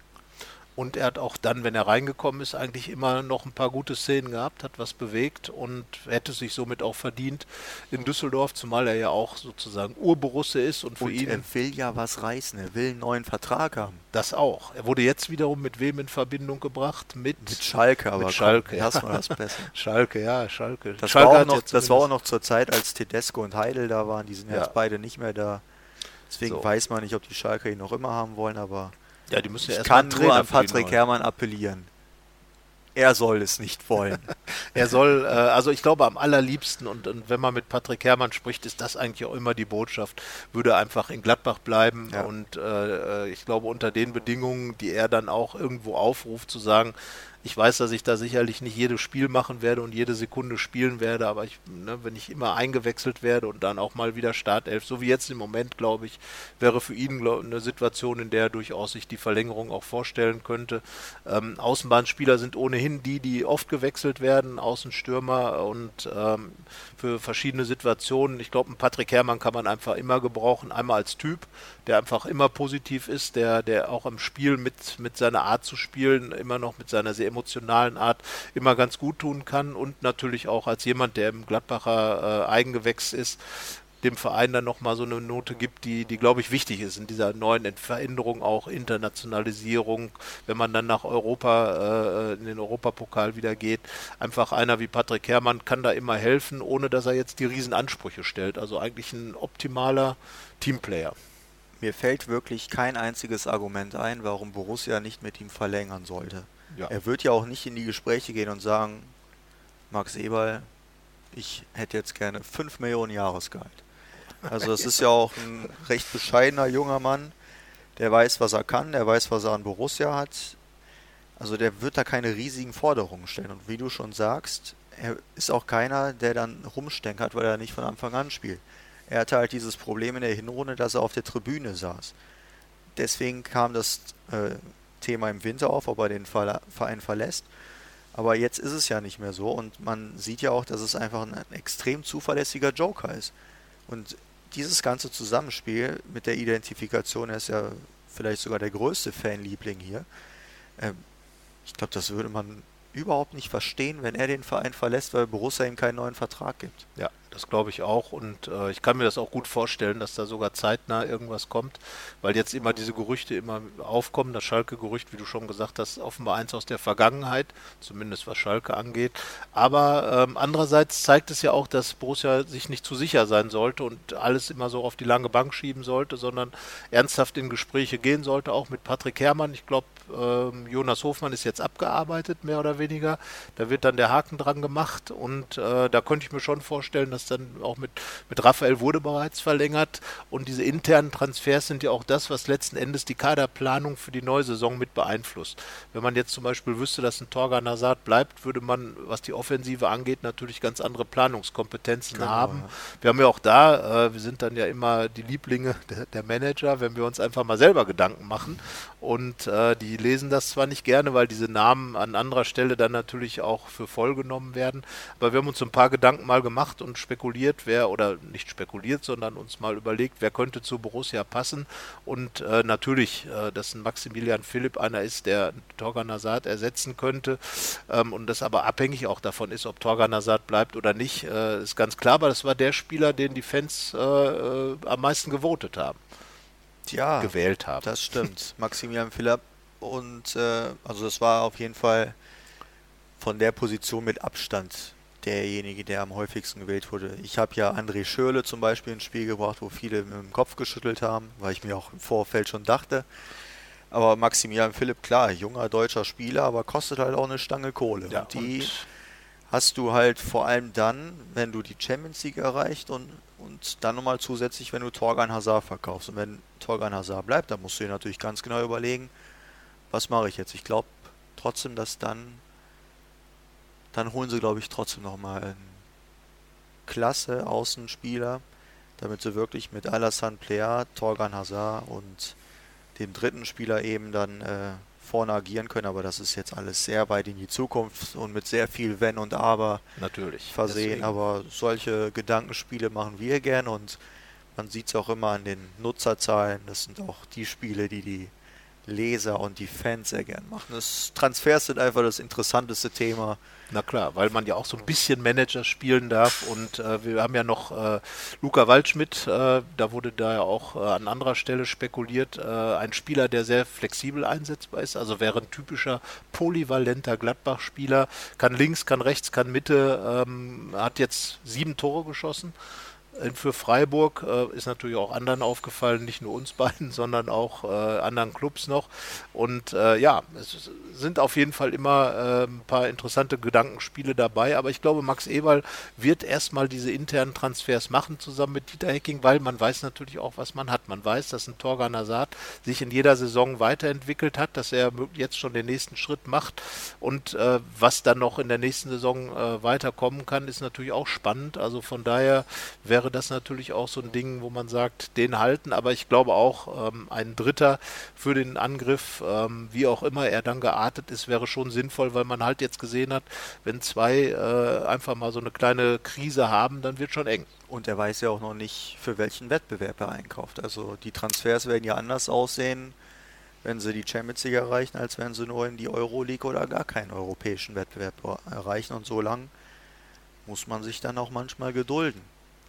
Und er hat auch dann, wenn er reingekommen ist, eigentlich immer noch ein paar gute Szenen gehabt, hat was bewegt und hätte sich somit auch verdient in Düsseldorf, zumal er ja auch sozusagen Urborusse ist und für und ihn. Er will ja was reißen, er will einen neuen Vertrag haben. Das auch. Er wurde jetzt wiederum mit wem in Verbindung gebracht? Mit, mit Schalke, aber mit Schalke. Erstmal das besser. Schalke, ja, Schalke. Das, Schalke war, auch noch, das war auch noch zur Zeit, als Tedesco und Heidel da waren. Die sind ja. jetzt beide nicht mehr da. Deswegen so. weiß man nicht, ob die Schalke ihn noch immer haben wollen, aber. Ja, die müssen ja ich kann nur an Patrick Herrmann appellieren. Er soll es nicht wollen. er soll, äh, also ich glaube am allerliebsten und, und, wenn man mit Patrick Herrmann spricht, ist das eigentlich auch immer die Botschaft, würde einfach in Gladbach bleiben ja. und äh, äh ich glaube unter den Bedingungen, die er dann auch irgendwo aufruft, zu sagen, ich weiß, dass ich da sicherlich nicht jedes Spiel machen werde und jede Sekunde spielen werde, aber ich, ne, wenn ich immer eingewechselt werde und dann auch mal wieder Startelf, so wie jetzt im Moment, glaube ich, wäre für ihn glaub, eine Situation, in der er durchaus sich die Verlängerung auch vorstellen könnte. Ähm, Außenbahnspieler sind ohnehin die, die oft gewechselt werden, Außenstürmer und ähm, für verschiedene Situationen. Ich glaube, einen Patrick Herrmann kann man einfach immer gebrauchen, einmal als Typ, der einfach immer positiv ist, der, der auch am Spiel mit, mit seiner Art zu spielen immer noch mit seiner sehr emotionalen Art immer ganz gut tun kann und natürlich auch als jemand, der im Gladbacher äh, Eigengewächs ist, dem Verein dann nochmal so eine Note gibt, die, die glaube ich wichtig ist in dieser neuen Veränderung, auch Internationalisierung, wenn man dann nach Europa, äh, in den Europapokal wieder geht. Einfach einer wie Patrick Herrmann kann da immer helfen, ohne dass er jetzt die Riesenansprüche stellt. Also eigentlich ein optimaler Teamplayer. Mir fällt wirklich kein einziges Argument ein, warum Borussia nicht mit ihm verlängern sollte. Ja. Er wird ja auch nicht in die Gespräche gehen und sagen, Max Eberl, ich hätte jetzt gerne 5 Millionen Jahresgehalt. Also es ist ja auch ein recht bescheidener junger Mann, der weiß, was er kann, der weiß, was er an Borussia hat. Also der wird da keine riesigen Forderungen stellen. Und wie du schon sagst, er ist auch keiner, der dann rumstenkert, weil er nicht von Anfang an spielt. Er hatte halt dieses Problem in der Hinrunde, dass er auf der Tribüne saß. Deswegen kam das äh, Thema im Winter auf, ob er den Verein verlässt. Aber jetzt ist es ja nicht mehr so und man sieht ja auch, dass es einfach ein extrem zuverlässiger Joker ist. Und dieses ganze Zusammenspiel mit der Identifikation, er ist ja vielleicht sogar der größte Fanliebling hier. Ähm, ich glaube, das würde man überhaupt nicht verstehen, wenn er den Verein verlässt, weil Borussia ihm keinen neuen Vertrag gibt. Ja, das glaube ich auch. Und äh, ich kann mir das auch gut vorstellen, dass da sogar zeitnah irgendwas kommt, weil jetzt immer diese Gerüchte immer aufkommen. Das Schalke-Gerücht, wie du schon gesagt hast, offenbar eins aus der Vergangenheit, zumindest was Schalke angeht. Aber ähm, andererseits zeigt es ja auch, dass Borussia sich nicht zu sicher sein sollte und alles immer so auf die lange Bank schieben sollte, sondern ernsthaft in Gespräche gehen sollte, auch mit Patrick Herrmann. Ich glaube, ähm, Jonas Hofmann ist jetzt abgearbeitet, mehr oder weniger. Da wird dann der Haken dran gemacht und äh, da könnte ich mir schon vorstellen, dass dann auch mit, mit Raphael wurde bereits verlängert und diese internen Transfers sind ja auch das, was letzten Endes die Kaderplanung für die neue Saison mit beeinflusst. Wenn man jetzt zum Beispiel wüsste, dass ein Torgan Hazard bleibt, würde man, was die Offensive angeht, natürlich ganz andere Planungskompetenzen genau, haben. Ja. Wir haben ja auch da, äh, wir sind dann ja immer die Lieblinge der, der, Manager, wenn wir uns einfach mal selber Gedanken machen und äh, die lesen das zwar nicht gerne, weil diese Namen an anderer Stelle dann natürlich auch für voll genommen werden, aber wir haben uns ein paar Gedanken mal gemacht und spekuliert spekuliert, wer, oder nicht spekuliert, sondern uns mal überlegt, wer könnte zu Borussia passen. Und äh, natürlich, äh, dass ein Maximilian Philipp einer ist, der Torgan Hazard ersetzen könnte. Ähm, und das aber abhängig auch davon ist, ob Torgan Hazard bleibt oder nicht, äh, ist ganz klar. Aber das war der Spieler, den die Fans äh, äh, am meisten gewotet haben. Ja, gewählt haben. Das stimmt. Maximilian Philipp und äh, also das war auf jeden Fall von der Position mit Abstand derjenige, der am häufigsten gewählt wurde. Ich habe ja André Schürle zum Beispiel ins Spiel gebracht, wo viele mit dem Kopf geschüttelt haben, weil ich mir auch im Vorfeld schon dachte. Aber Maximilian Philipp, klar, junger deutscher Spieler, aber kostet halt auch eine Stange Kohle. Ja, und die und hast du halt vor allem dann, wenn du die Champions League erreicht und, und dann nochmal zusätzlich, wenn du Torgan Hazard verkaufst. Und wenn Torgan Hazard bleibt, dann musst du dir natürlich ganz genau überlegen, was mache ich jetzt. Ich glaube trotzdem, dass dann dann holen sie, glaube ich, trotzdem nochmal einen klasse Außenspieler, damit sie wirklich mit Alassane Plea, Torgan Hazard und dem dritten Spieler eben dann äh, vorne agieren können, aber das ist jetzt alles sehr weit in die Zukunft und mit sehr viel Wenn und Aber Natürlich, versehen. Deswegen. Aber solche Gedankenspiele machen wir gern und man sieht es auch immer an den Nutzerzahlen. Das sind auch die Spiele, die die Leser und die Fans sehr gern machen. Das Transfers sind einfach das interessanteste Thema. Na klar, weil man ja auch so ein bisschen Manager spielen darf und äh, wir haben ja noch äh, Luca Waldschmidt, äh, da wurde da ja auch äh, an anderer Stelle spekuliert, äh, ein Spieler, der sehr flexibel einsetzbar ist, also wäre ein typischer polyvalenter Gladbach-Spieler, kann links, kann rechts, kann Mitte, ähm, hat jetzt sieben Tore geschossen für Freiburg äh, ist natürlich auch anderen aufgefallen, nicht nur uns beiden, sondern auch äh, anderen Clubs noch. Und äh, ja, es sind auf jeden Fall immer äh, ein paar interessante Gedankenspiele dabei. Aber ich glaube, Max Eberl wird erstmal diese internen Transfers machen zusammen mit Dieter Hecking, weil man weiß natürlich auch, was man hat. Man weiß, dass ein Torgan Hazard sich in jeder Saison weiterentwickelt hat, dass er jetzt schon den nächsten Schritt macht. Und äh, was dann noch in der nächsten Saison äh, weiterkommen kann, ist natürlich auch spannend. Also von daher wäre wäre das natürlich auch so ein Ding, wo man sagt, den halten. Aber ich glaube auch, ähm, ein Dritter für den Angriff, ähm, wie auch immer er dann geartet ist, wäre schon sinnvoll, weil man halt jetzt gesehen hat, wenn zwei äh, einfach mal so eine kleine Krise haben, dann wird schon eng. Und er weiß ja auch noch nicht, für welchen Wettbewerb er einkauft. Also die Transfers werden ja anders aussehen wenn sie die Champions League erreichen, als wenn sie nur in die Euroleague oder gar keinen europäischen Wettbewerb erreichen. Und so lang muss man sich dann auch manchmal gedulden.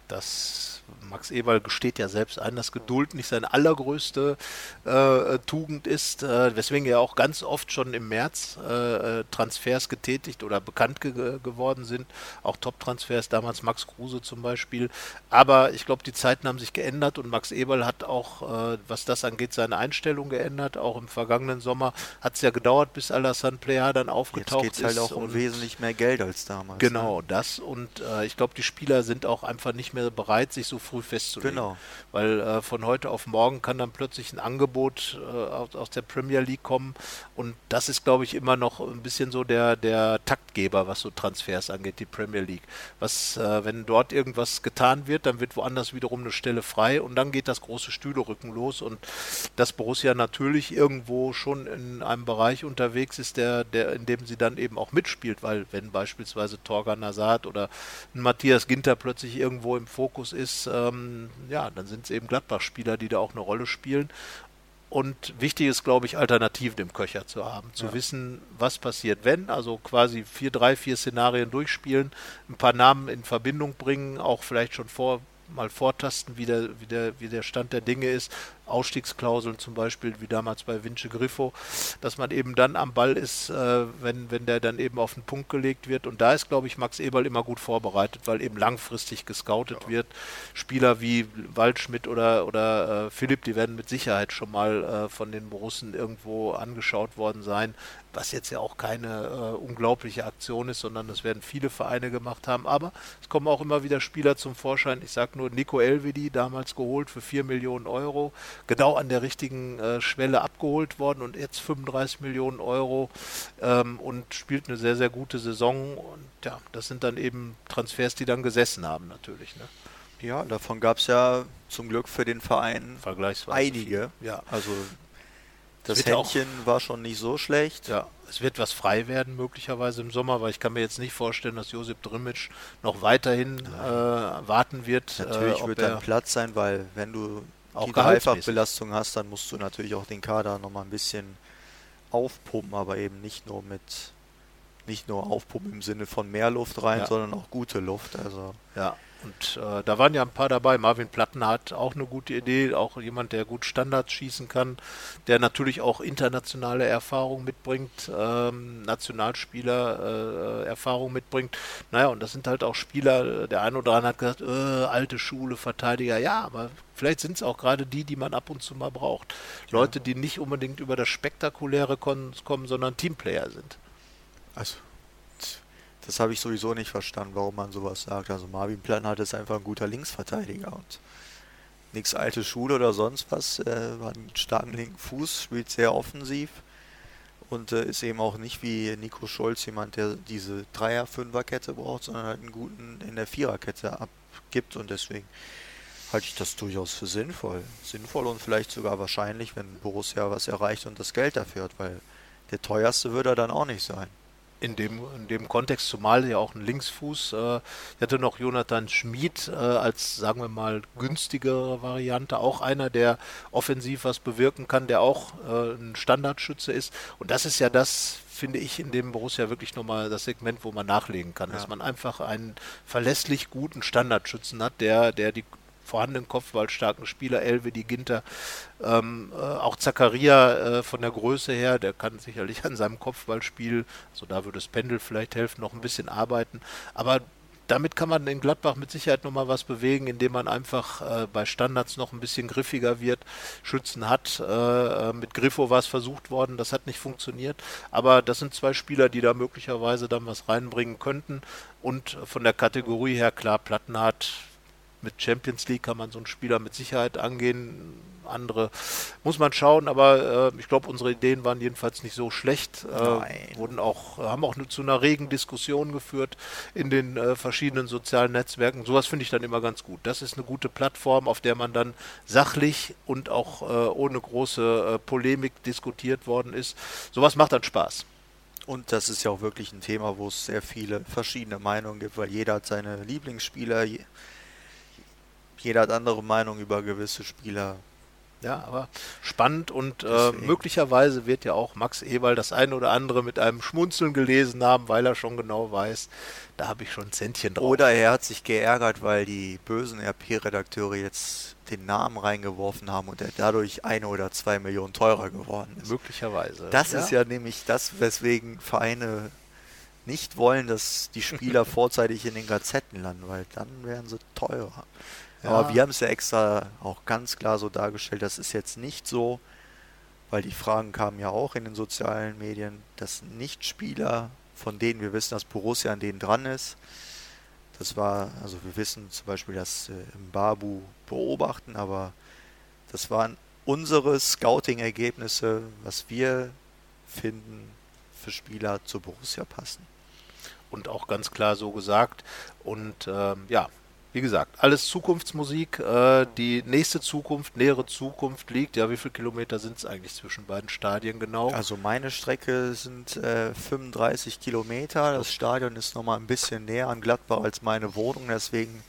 Das Max Eberl gesteht ja selbst ein, dass Geduld nicht seine allergrößte äh, Tugend ist, äh, weswegen er auch ganz oft schon im März äh, Transfers getätigt oder bekannt ge geworden sind. Auch Top-Transfers, damals Max Kruse zum Beispiel. Aber ich glaube, die Zeiten haben sich geändert und Max Eberl hat auch, äh, was das angeht, seine Einstellung geändert. Auch im vergangenen Sommer hat es ja gedauert, bis Alassane Player dann aufgetaucht Jetzt geht's ist. halt auch um wesentlich mehr Geld als damals. Genau, ne? das. Und äh, ich glaube, die Spieler sind auch einfach nicht mehr bereit, sich so früh festzulegen. Genau. Weil äh, von heute auf morgen kann dann plötzlich ein Angebot äh, aus, aus, der Premier League kommen. Und das ist, glaube ich, immer noch ein bisschen so der, der Taktgeber, was so Transfers angeht, die Premier League. Was, äh, wenn dort irgendwas getan wird, dann wird woanders wiederum eine Stelle frei und dann geht das große Stühlerücken los. Und dass Borussia natürlich irgendwo schon in einem Bereich unterwegs ist, der, der, in dem sie dann eben auch mitspielt, weil wenn beispielsweise Torgan Nazad oder Matthias Ginter plötzlich irgendwo im Fokus ist, ähm, ja, dann sind es eben Gladbach-Spieler, die da auch eine Rolle spielen. Und wichtig ist, glaube ich, Alternativen im Köcher zu haben, zu ja. wissen, was passiert, wenn, also quasi vier, drei, vier Szenarien durchspielen, ein paar Namen in Verbindung bringen, auch vielleicht schon vor mal vortasten, wie der, wie, der, wie der Stand der Dinge ist. Ausstiegsklauseln zum Beispiel, wie damals bei Vince Griffo, dass man eben dann am Ball ist, äh, wenn, wenn der dann eben auf den Punkt gelegt wird. Und da ist, glaube ich, Max Eberl immer gut vorbereitet, weil eben langfristig gescoutet ja. wird. Spieler wie Waldschmidt oder, oder äh, Philipp, die werden mit Sicherheit schon mal äh, von den Borussen irgendwo angeschaut worden sein was jetzt ja auch keine äh, unglaubliche Aktion ist, sondern das werden viele Vereine gemacht haben. Aber es kommen auch immer wieder Spieler zum Vorschein. Ich sage nur Nico Elvedi, damals geholt für 4 Millionen Euro, genau an der richtigen äh, Schwelle abgeholt worden und jetzt 35 Millionen Euro ähm, und spielt eine sehr, sehr gute Saison. Und ja, das sind dann eben Transfers, die dann gesessen haben natürlich. Ne? Ja, davon gab es ja zum Glück für den Verein Vergleichsweise einige. Ja. Also das Händchen auch, war schon nicht so schlecht. Ja, es wird was frei werden möglicherweise im Sommer, weil ich kann mir jetzt nicht vorstellen, dass Josip Drimic noch weiterhin äh, warten wird. Natürlich äh, wird dann Platz sein, weil wenn du auch Dreifachbelastung hast, dann musst du natürlich auch den Kader nochmal ein bisschen aufpumpen, aber eben nicht nur mit nicht nur aufpumpen im Sinne von mehr Luft rein, ja. sondern auch gute Luft. Also ja, und äh, da waren ja ein paar dabei. Marvin Platten hat auch eine gute Idee, auch jemand, der gut Standards schießen kann, der natürlich auch internationale Erfahrung mitbringt, ähm, Nationalspieler äh, Erfahrung mitbringt. Naja, und das sind halt auch Spieler, der eine oder andere hat gesagt, äh, alte Schule, Verteidiger, ja, aber vielleicht sind es auch gerade die, die man ab und zu mal braucht. Leute, die nicht unbedingt über das Spektakuläre kommen, sondern Teamplayer sind. Also das habe ich sowieso nicht verstanden, warum man sowas sagt. Also Marvin Planert ist einfach ein guter Linksverteidiger und nichts alte Schule oder sonst was. Er hat einen starken linken Fuß, spielt sehr offensiv und äh, ist eben auch nicht wie Nico Scholz jemand, der diese Dreier-Fünfer-Kette braucht, sondern halt einen guten in der Viererkette abgibt und deswegen halte ich das durchaus für sinnvoll. Sinnvoll und vielleicht sogar wahrscheinlich, wenn Borussia was erreicht und das Geld dafür hat, weil der teuerste wird er dann auch nicht sein in dem, in dem Kontext, zumal ja auch ein Linksfuß. Äh, ich hatte noch Jonathan Schmid äh, als, sagen wir mal, günstigere Variante. Auch einer, der offensiv was bewirken kann, der auch äh, ein Standardschütze ist. Und das ist ja das, finde ich, in dem Borussia wirklich nochmal das Segment, wo man nachlegen kann. Ja. Dass man einfach einen verlässlich guten Standardschützen hat, der, der die vorhandenen kopfballstarken Spieler, Elvedi, Ginter, ähm, äh, auch Zakaria äh, von der Größe her, der kann sicherlich an seinem Kopfballspiel, also da würde das Pendel vielleicht helfen, noch ein bisschen arbeiten. Aber damit kann man in Gladbach mit Sicherheit nochmal was bewegen, indem man einfach äh, bei Standards noch ein bisschen griffiger wird, Schützen hat. Äh, äh mit Griffo war es versucht worden, das hat nicht funktioniert. Aber das sind zwei Spieler, die da möglicherweise dann was reinbringen könnten. Und von der Kategorie her, klar, Plattenhardt mit Champions League kann man so einen Spieler mit Sicherheit angehen. Andere muss man schauen, aber äh, ich glaube, unsere Ideen waren jedenfalls nicht so schlecht. Äh, wurden auch, haben auch zu einer regen Diskussion geführt in den äh, verschiedenen sozialen Netzwerken. Sowas finde ich dann immer ganz gut. Das ist eine gute Plattform, auf der man dann sachlich und auch äh, ohne große äh, Polemik diskutiert worden ist. Sowas macht dann Spaß. Und das ist ja auch wirklich ein Thema, wo es sehr viele verschiedene Meinungen gibt, weil jeder hat seine Lieblingsspieler, jeder hat andere Meinung über gewisse Spieler. Ja, aber spannend und äh, möglicherweise wird ja auch Max Eberl das eine oder andere mit einem Schmunzeln gelesen haben, weil er schon genau weiß, da habe ich schon ein Zentchen drauf. Oder er hat sich geärgert, weil die bösen RP-Redakteure jetzt den Namen reingeworfen haben und er dadurch eine oder zwei Millionen teurer geworden ist. Möglicherweise. Das ja. ist ja nämlich das, weswegen Vereine nicht wollen, dass die Spieler vorzeitig in den Gazetten landen, weil dann wären sie teurer. Ja. Aber wir haben es ja extra auch ganz klar so dargestellt, das ist jetzt nicht so, weil die Fragen kamen ja auch in den sozialen Medien, dass Nicht-Spieler, von denen wir wissen, dass Borussia an denen dran ist, das war, also wir wissen zum Beispiel, dass äh, Babu beobachten, aber das waren unsere Scouting-Ergebnisse, was wir finden für Spieler zu Borussia passen. Und auch ganz klar so gesagt. Und ähm, ja, wie gesagt, alles Zukunftsmusik. Äh, die nächste Zukunft, nähere Zukunft liegt. Ja, wie viele Kilometer sind es eigentlich zwischen beiden Stadien genau? Also meine Strecke sind äh, 35 Kilometer. Das Stadion ist nochmal ein bisschen näher an Gladbach als meine Wohnung, deswegen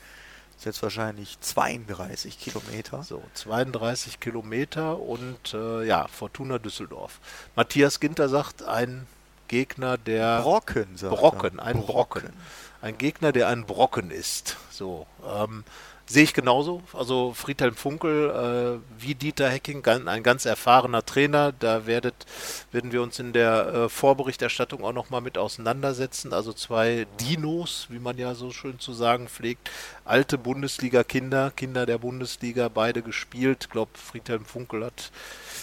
sind jetzt wahrscheinlich 32 Kilometer. So, 32 Kilometer und äh, ja, Fortuna Düsseldorf. Matthias Ginter sagt, ein Gegner, der. Brocken, sagt Brocken, er. ein Brocken. Brocken ein Gegner, der ein Brocken ist. So, ähm, sehe ich genauso. Also Friedhelm Funkel, äh, wie Dieter Hecking, ein ganz erfahrener Trainer. Da werdet, werden wir uns in der äh, Vorberichterstattung auch nochmal mit auseinandersetzen. Also zwei Dinos, wie man ja so schön zu sagen pflegt. Alte Bundesliga-Kinder, Kinder der Bundesliga, beide gespielt. Ich glaube, Friedhelm Funkel hat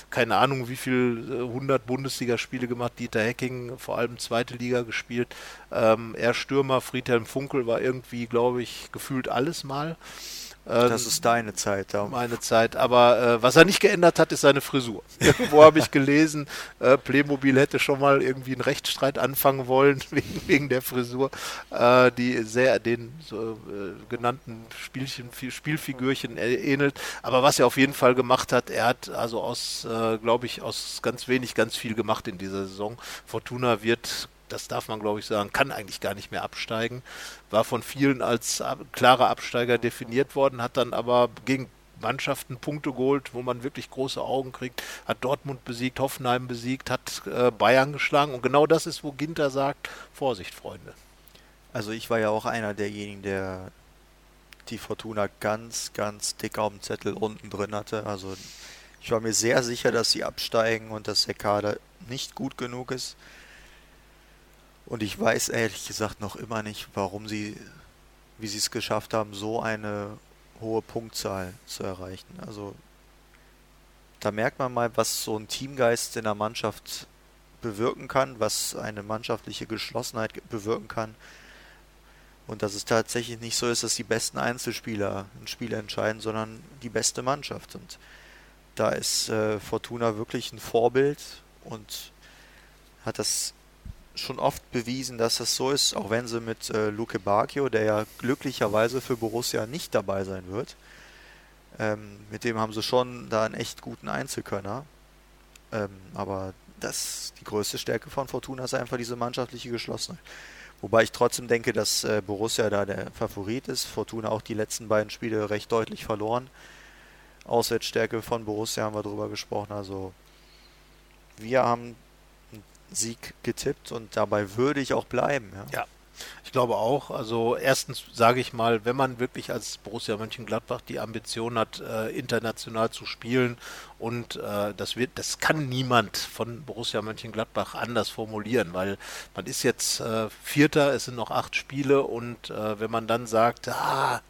keine Ahnung, wie viel äh, 100 Bundesligaspiele gemacht. Dieter Hecking vor allem zweite Liga gespielt. Ähm, er Stürmer, Friedhelm Funkel war irgendwie, glaube ich, gefühlt alles mal. Ähm, das ist deine Zeit. Ja. Meine Zeit. Aber äh, was er nicht geändert hat, ist seine Frisur. Irgendwo habe ich gelesen, äh, Playmobil hätte schon mal irgendwie einen Rechtsstreit anfangen wollen wegen, wegen der Frisur, äh, die sehr den so, äh, genannten Spielchen, Spielfigürchen ähnelt. Aber was er auf jeden Fall gemacht hat, er hat also aus, äh, glaube ich, aus ganz wenig ganz viel gemacht in dieser Saison. Fortuna wird das darf man glaube ich sagen, kann eigentlich gar nicht mehr absteigen. War von vielen als klarer Absteiger definiert worden, hat dann aber gegen Mannschaften Punkte geholt, wo man wirklich große Augen kriegt, hat Dortmund besiegt, Hoffenheim besiegt, hat äh, Bayern geschlagen und genau das ist, wo Ginter sagt, Vorsicht, Freunde. Also ich war ja auch einer derjenigen, der die Fortuna ganz, ganz dick auf dem Zettel unten drin hatte. Also ich war mir sehr sicher, dass sie absteigen und dass der Kader nicht gut genug ist. Und ich weiß ehrlich gesagt noch immer nicht, warum sie, wie sie es geschafft haben, so eine hohe Punktzahl zu erreichen. Also da merkt man mal, was so ein Teamgeist in der Mannschaft bewirken kann, was eine mannschaftliche Geschlossenheit bewirken kann. Und dass es tatsächlich nicht so ist, dass die besten Einzelspieler ein Spiel entscheiden, sondern die beste Mannschaft. Und da ist äh, Fortuna wirklich ein Vorbild und hat das schon oft bewiesen, dass das so ist, auch wenn sie mit äh, Luke Bacchio, der ja glücklicherweise für Borussia nicht dabei sein wird, ähm, mit dem haben sie schon da einen echt guten Einzelkönner. Ähm, aber das, die größte Stärke von Fortuna ist einfach diese mannschaftliche Geschlossenheit. Wobei ich trotzdem denke, dass äh, Borussia da der Favorit ist. Fortuna auch die letzten beiden Spiele recht deutlich verloren. Auswärtsstärke von Borussia haben wir drüber gesprochen. Also wir haben Sieg getippt und dabei würde ich auch bleiben. Ja. ja. Ich glaube auch. Also erstens sage ich mal, wenn man wirklich als Borussia Mönchengladbach die Ambition hat, äh, international zu spielen und äh, das wird, das kann niemand von Borussia Mönchengladbach anders formulieren, weil man ist jetzt äh, Vierter, es sind noch acht Spiele und äh, wenn man dann sagt, ah,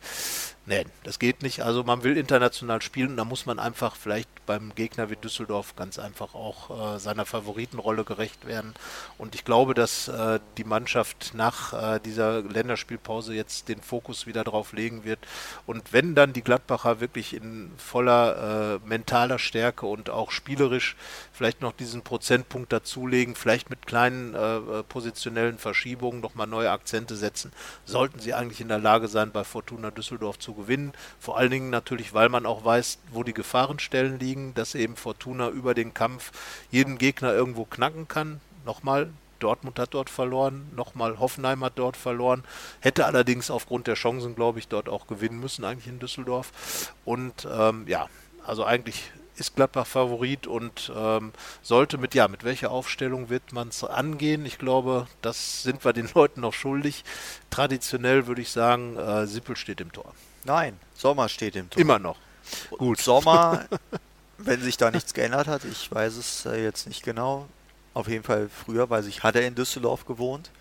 Nee, das geht nicht. Also man will international spielen, da muss man einfach vielleicht beim Gegner wie Düsseldorf ganz einfach auch äh, seiner Favoritenrolle gerecht werden. Und ich glaube, dass äh, die Mannschaft nach äh, dieser Länderspielpause jetzt den Fokus wieder drauf legen wird. Und wenn dann die Gladbacher wirklich in voller äh, mentaler Stärke und auch spielerisch vielleicht noch diesen Prozentpunkt dazulegen, vielleicht mit kleinen äh, äh, positionellen Verschiebungen nochmal neue Akzente setzen, sollten sie eigentlich in der Lage sein, bei Fortuna Düsseldorf zu gewinnen. Vor allen Dingen natürlich, weil man auch weiß, wo die Gefahrenstellen liegen, dass eben Fortuna über den Kampf jeden Gegner irgendwo knacken kann. Nochmal, Dortmund hat dort verloren, nochmal Hoffenheim hat dort verloren, hätte allerdings aufgrund der Chancen, glaube ich, dort auch gewinnen müssen, eigentlich in Düsseldorf. Und ähm, ja, also eigentlich ist Gladbach Favorit und ähm, sollte mit, ja, mit welcher Aufstellung wird man es angehen? Ich glaube, das sind wir den Leuten noch schuldig. Traditionell würde ich sagen, äh, Sippel steht im Tor. Nein, Sommer steht im Tor. Immer noch. Gut. Sommer, wenn sich da nichts geändert hat, ich weiß es äh, jetzt nicht genau. Auf jeden Fall früher, weil ich hatte in Düsseldorf gewohnt.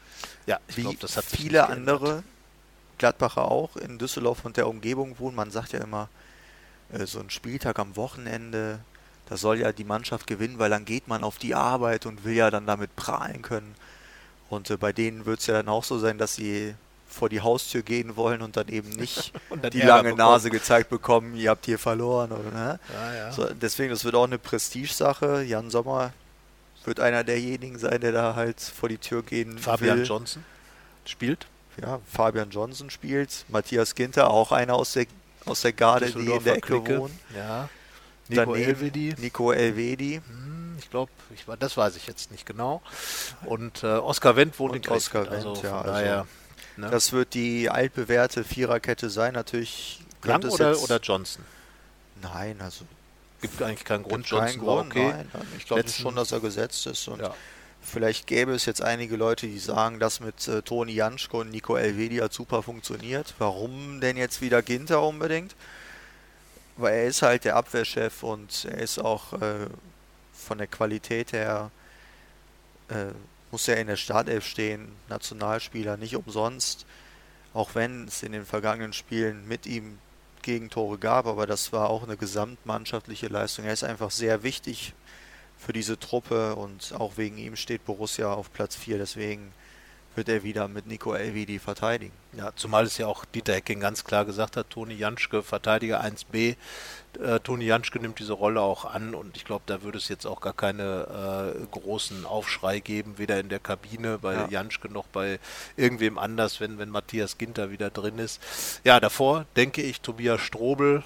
Ja, ich glaube, das hat viele andere Gladbacher auch in Düsseldorf und der Umgebung wohnen. Man sagt ja immer, äh, so ein Spieltag am Wochenende, da soll ja die Mannschaft gewinnen, weil dann geht man auf die Arbeit und will ja dann damit prahlen können. Und äh, bei denen wird es ja dann auch so sein, dass sie vor die Haustür gehen wollen und dann eben nicht dann die lange bekommen. Nase gezeigt bekommen, ihr habt hier verloren. Oder, ne? ja, ja. So, deswegen, das wird auch eine Prestigesache. Jan Sommer wird einer derjenigen sein, der da halt vor die Tür gehen Fabian will. Johnson spielt. Ja, Fabian Johnson spielt. Matthias Ginter, auch einer aus der aus der Garde, die in der Ecke Clique. wohnen. Ja. Nico Daneben Elvedi. Nico Elvedi. Hm, ich glaube, ich, das weiß ich jetzt nicht genau. Und äh, Oskar Wendt wohnt Und in Oskar Wendt, also ja. Also daher, ne? Das wird die altbewährte Viererkette sein. Natürlich Lang oder, oder Johnson? Nein, also gibt eigentlich keinen Grund. Johnson keinen Grund, okay. Nein, nein. Ich glaube schon, dass er gesetzt ist. Und ja. Vielleicht gäbe es jetzt einige Leute, die sagen, dass mit äh, Toni Janschko und Nico Elvedi hat super funktioniert. Warum denn jetzt wieder Ginter unbedingt? Weil er ist halt der Abwehrchef und er ist auch äh, von der Qualität her, äh, muss er in der Startelf stehen, Nationalspieler, nicht umsonst. Auch wenn es in den vergangenen Spielen mit ihm Gegentore gab, aber das war auch eine gesamtmannschaftliche Leistung. Er ist einfach sehr wichtig für diese Truppe und auch wegen ihm steht Borussia auf Platz 4. Deswegen wird er wieder mit Nico Elvedi verteidigen. Ja, zumal es ja auch Dieter Hecking ganz klar gesagt hat, Toni Janschke, Verteidiger 1b. Äh, Toni Janschke nimmt diese Rolle auch an und ich glaube, da würde es jetzt auch gar keine äh, großen Aufschrei geben, weder in der Kabine bei ja. Janschke noch bei irgendwem anders, wenn, wenn Matthias Ginter wieder drin ist. Ja, davor denke ich Tobias Strobel,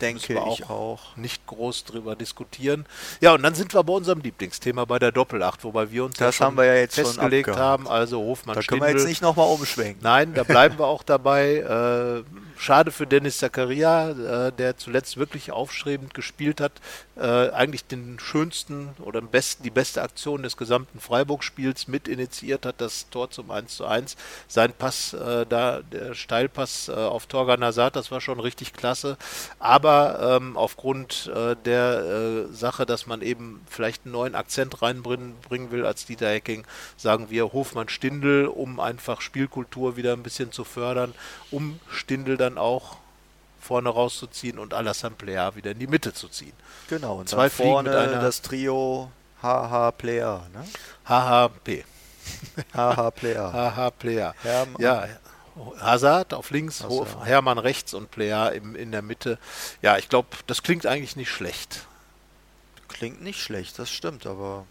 denke wir ich auch. Nicht groß drüber diskutieren. Ja, und dann sind wir bei unserem Lieblingsthema bei der Doppelacht, wobei wir uns das ja haben wir ja jetzt festgelegt haben. Also Hofmann Da können wir jetzt nicht nochmal umschwenken. Nein, da bleiben wir auch dabei. Äh, schade für Dennis Zakaria, äh, der zuletzt wirklich aufstrebend gespielt hat. Äh, eigentlich den schönsten oder besten, die beste Aktion des gesamten Freiburg-Spiels mit initiiert hat, das Tor zum 1 zu 1. Sein Pass äh, da, der Steilpass äh, auf Torgan Hazard, das war schon richtig klasse. Aber ähm, aufgrund äh, der äh, Sache, dass man eben vielleicht einen neuen Akzent reinbringen will als Dieter Hecking, sagen wir Hofmann Stindel, um einfach Spielkultur wieder ein bisschen zu fördern, um Stindel dann auch vorne rauszuziehen und Alassane Player wieder in die Mitte zu ziehen. Genau, und zwei vorne mit einer das Trio HH Player, ne? HHP. HH Player. HH Player. ja, Hazard auf links, Hazard. Hermann rechts und Player im, in der Mitte. Ja, ich glaube, das klingt eigentlich nicht schlecht. Klingt nicht schlecht, das stimmt, aber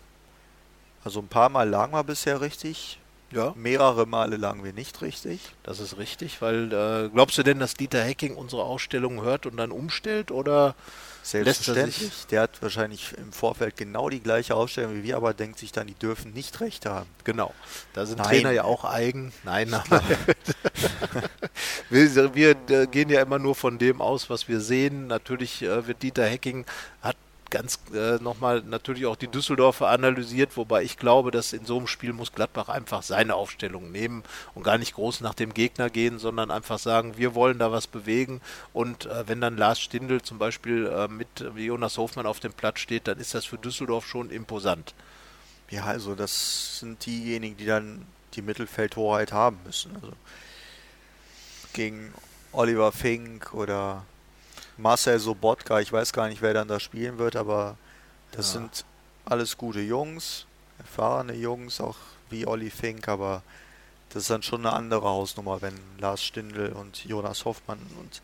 also ein paar Mal lagen wir bisher richtig. Ja. Mehrere Male lagen wir nicht richtig. Das ist richtig, weil äh, glaubst du denn, dass Dieter Hecking unsere Ausstellung hört und dann umstellt oder Selbstverständlich. Der hat wahrscheinlich im Vorfeld genau die gleiche Ausstellung wie wir, aber denkt sich dann, die dürfen nicht recht haben. Genau. Da sind Nein. Trainer ja auch eigen. Nein, nein. wir, wir äh, gehen ja immer nur von dem aus, was wir sehen. Natürlich äh, wird Dieter Hecking hat ganz äh, nochmal natürlich auch die Düsseldorfer analysiert, wobei ich glaube, dass in so einem Spiel muss Gladbach einfach seine Aufstellung nehmen und gar nicht groß nach dem Gegner gehen, sondern einfach sagen, wir wollen da was bewegen und äh, wenn dann Lars Stindl zum Beispiel äh, mit Jonas Hofmann auf dem Platz steht, dann ist das für Düsseldorf schon imposant. Ja, also das sind diejenigen, die dann die Mittelfeldhoheit haben müssen. Also gegen Oliver Fink oder Marcel Sobotka, ich weiß gar nicht, wer dann da spielen wird, aber das ja. sind alles gute Jungs, erfahrene Jungs, auch wie Olli Fink, aber das ist dann schon eine andere Hausnummer, wenn Lars Stindl und Jonas Hoffmann und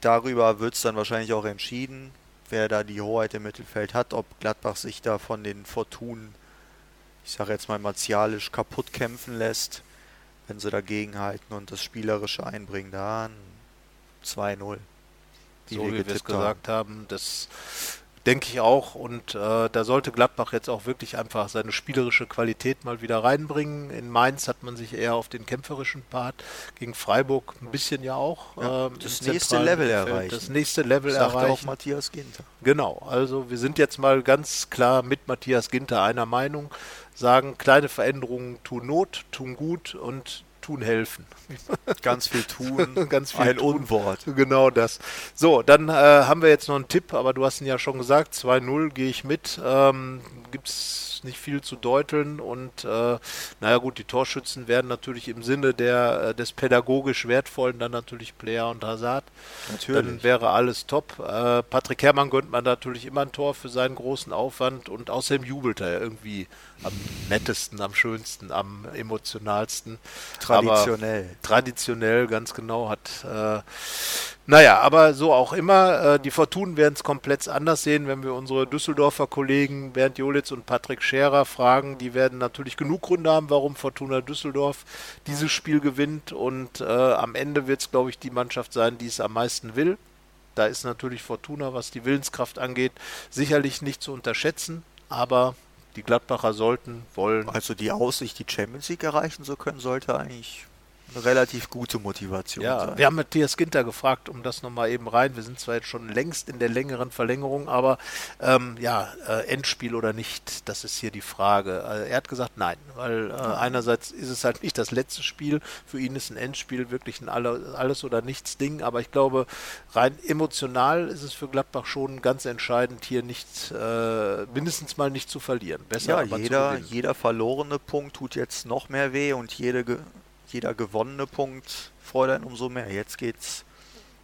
darüber wird es dann wahrscheinlich auch entschieden, wer da die Hoheit im Mittelfeld hat, ob Gladbach sich da von den Fortunen, ich sage jetzt mal martialisch, kaputt kämpfen lässt, wenn sie dagegen halten und das Spielerische einbringen. Dann 2-0 so wie wir es gesagt haben. Das denke ich auch. Und äh, da sollte Gladbach jetzt auch wirklich einfach seine spielerische Qualität mal wieder reinbringen. In Mainz hat man sich eher auf den kämpferischen Part gegen Freiburg ein bisschen ja auch. Ja, ähm, das nächste Level erreichen. Das nächste Level Sagt erreichen. auch Matthias Ginter. Genau, also wir sind jetzt mal ganz klar mit Matthias Ginter einer Meinung, sagen, kleine Veränderungen tun Not, tun gut und tun helfen. Ganz viel tun, ganz viel ein tun. Unwort. Genau das. So, dann äh, haben wir jetzt noch einen Tipp, aber du hast ihn ja schon gesagt, 2-0 gehe ich mit. Ähm, Gibt es nicht viel zu deuteln und äh, naja gut, die Torschützen werden natürlich im Sinne der, äh, des pädagogisch Wertvollen dann natürlich Player und Hazard. Natürlich. Dann wäre alles top. Äh, Patrick Herrmann gönnt man natürlich immer ein Tor für seinen großen Aufwand und außerdem jubelt er irgendwie am nettesten, am schönsten, am emotionalsten. Traditionell. Aber traditionell, ganz genau, hat äh, naja, aber so auch immer. Äh, die Fortunen werden es komplett anders sehen, wenn wir unsere Düsseldorfer Kollegen Bernd Jolitz und Patrick Scherer fragen. Die werden natürlich genug Gründe haben, warum Fortuna Düsseldorf dieses Spiel gewinnt. Und äh, am Ende wird es, glaube ich, die Mannschaft sein, die es am meisten will. Da ist natürlich Fortuna, was die Willenskraft angeht, sicherlich nicht zu unterschätzen. Aber die Gladbacher sollten, wollen. Also die Aussicht, die Champions League erreichen zu können, sollte eigentlich eine relativ gute Motivation ja, sein. Wir haben Matthias Ginter gefragt, um das nochmal eben rein. Wir sind zwar jetzt schon längst in der längeren Verlängerung, aber ähm, ja, äh, Endspiel oder nicht, das ist hier die Frage. Äh, er hat gesagt, nein, weil äh, einerseits ist es halt nicht das letzte Spiel, für ihn ist ein Endspiel wirklich ein Alle, Alles- oder Nichts-Ding, aber ich glaube, rein emotional ist es für Gladbach schon ganz entscheidend, hier nicht, äh, mindestens mal nicht zu verlieren. Besser ja, jeder, jeder verlorene Punkt tut jetzt noch mehr weh und jede jeder gewonnene Punkt freut einen umso mehr. Jetzt geht's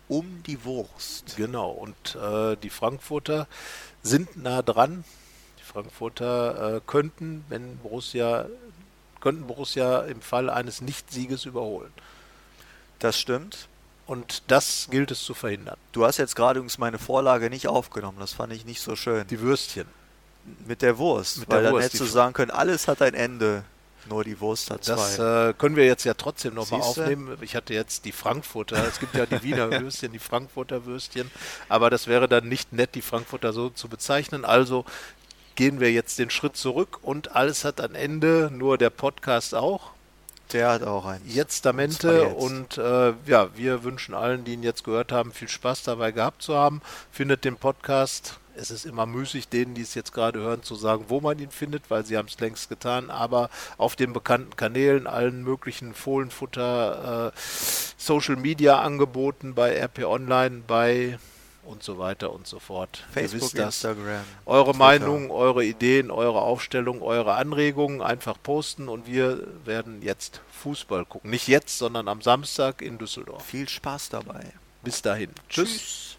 um die Wurst. Genau, und äh, die Frankfurter sind nah dran. Die Frankfurter äh, könnten, wenn Borussia, könnten Borussia im Fall eines Nicht-Sieges überholen. Das stimmt. Und das gilt es zu verhindern. Du hast jetzt gerade übrigens meine Vorlage nicht aufgenommen, das fand ich nicht so schön. Die Würstchen. Mit der Wurst, Mit weil der dann Wurst, hättest du sagen können, alles hat ein Ende. Nur die Wurst hat zwei. Das äh, können wir jetzt ja trotzdem nochmal aufnehmen. Ich hatte jetzt die Frankfurter, es gibt ja die Wiener Würstchen, die Frankfurter Würstchen, aber das wäre dann nicht nett, die Frankfurter so zu bezeichnen. Also gehen wir jetzt den Schritt zurück und alles hat ein Ende, nur der Podcast auch. Der hat auch ein. Jetzt Damente und äh, ja, wir wünschen allen, die ihn jetzt gehört haben, viel Spaß dabei gehabt zu haben. Findet den Podcast es ist immer müßig, denen, die es jetzt gerade hören, zu sagen, wo man ihn findet, weil sie haben es längst getan. Aber auf den bekannten Kanälen, allen möglichen Fohlenfutter, äh, Social Media Angeboten bei RP Online, bei und so weiter und so fort. Facebook, Instagram. Eure Twitter. Meinung, eure Ideen, eure Aufstellung, eure Anregungen einfach posten und wir werden jetzt Fußball gucken. Nicht jetzt, sondern am Samstag in Düsseldorf. Viel Spaß dabei. Bis dahin. Tschüss.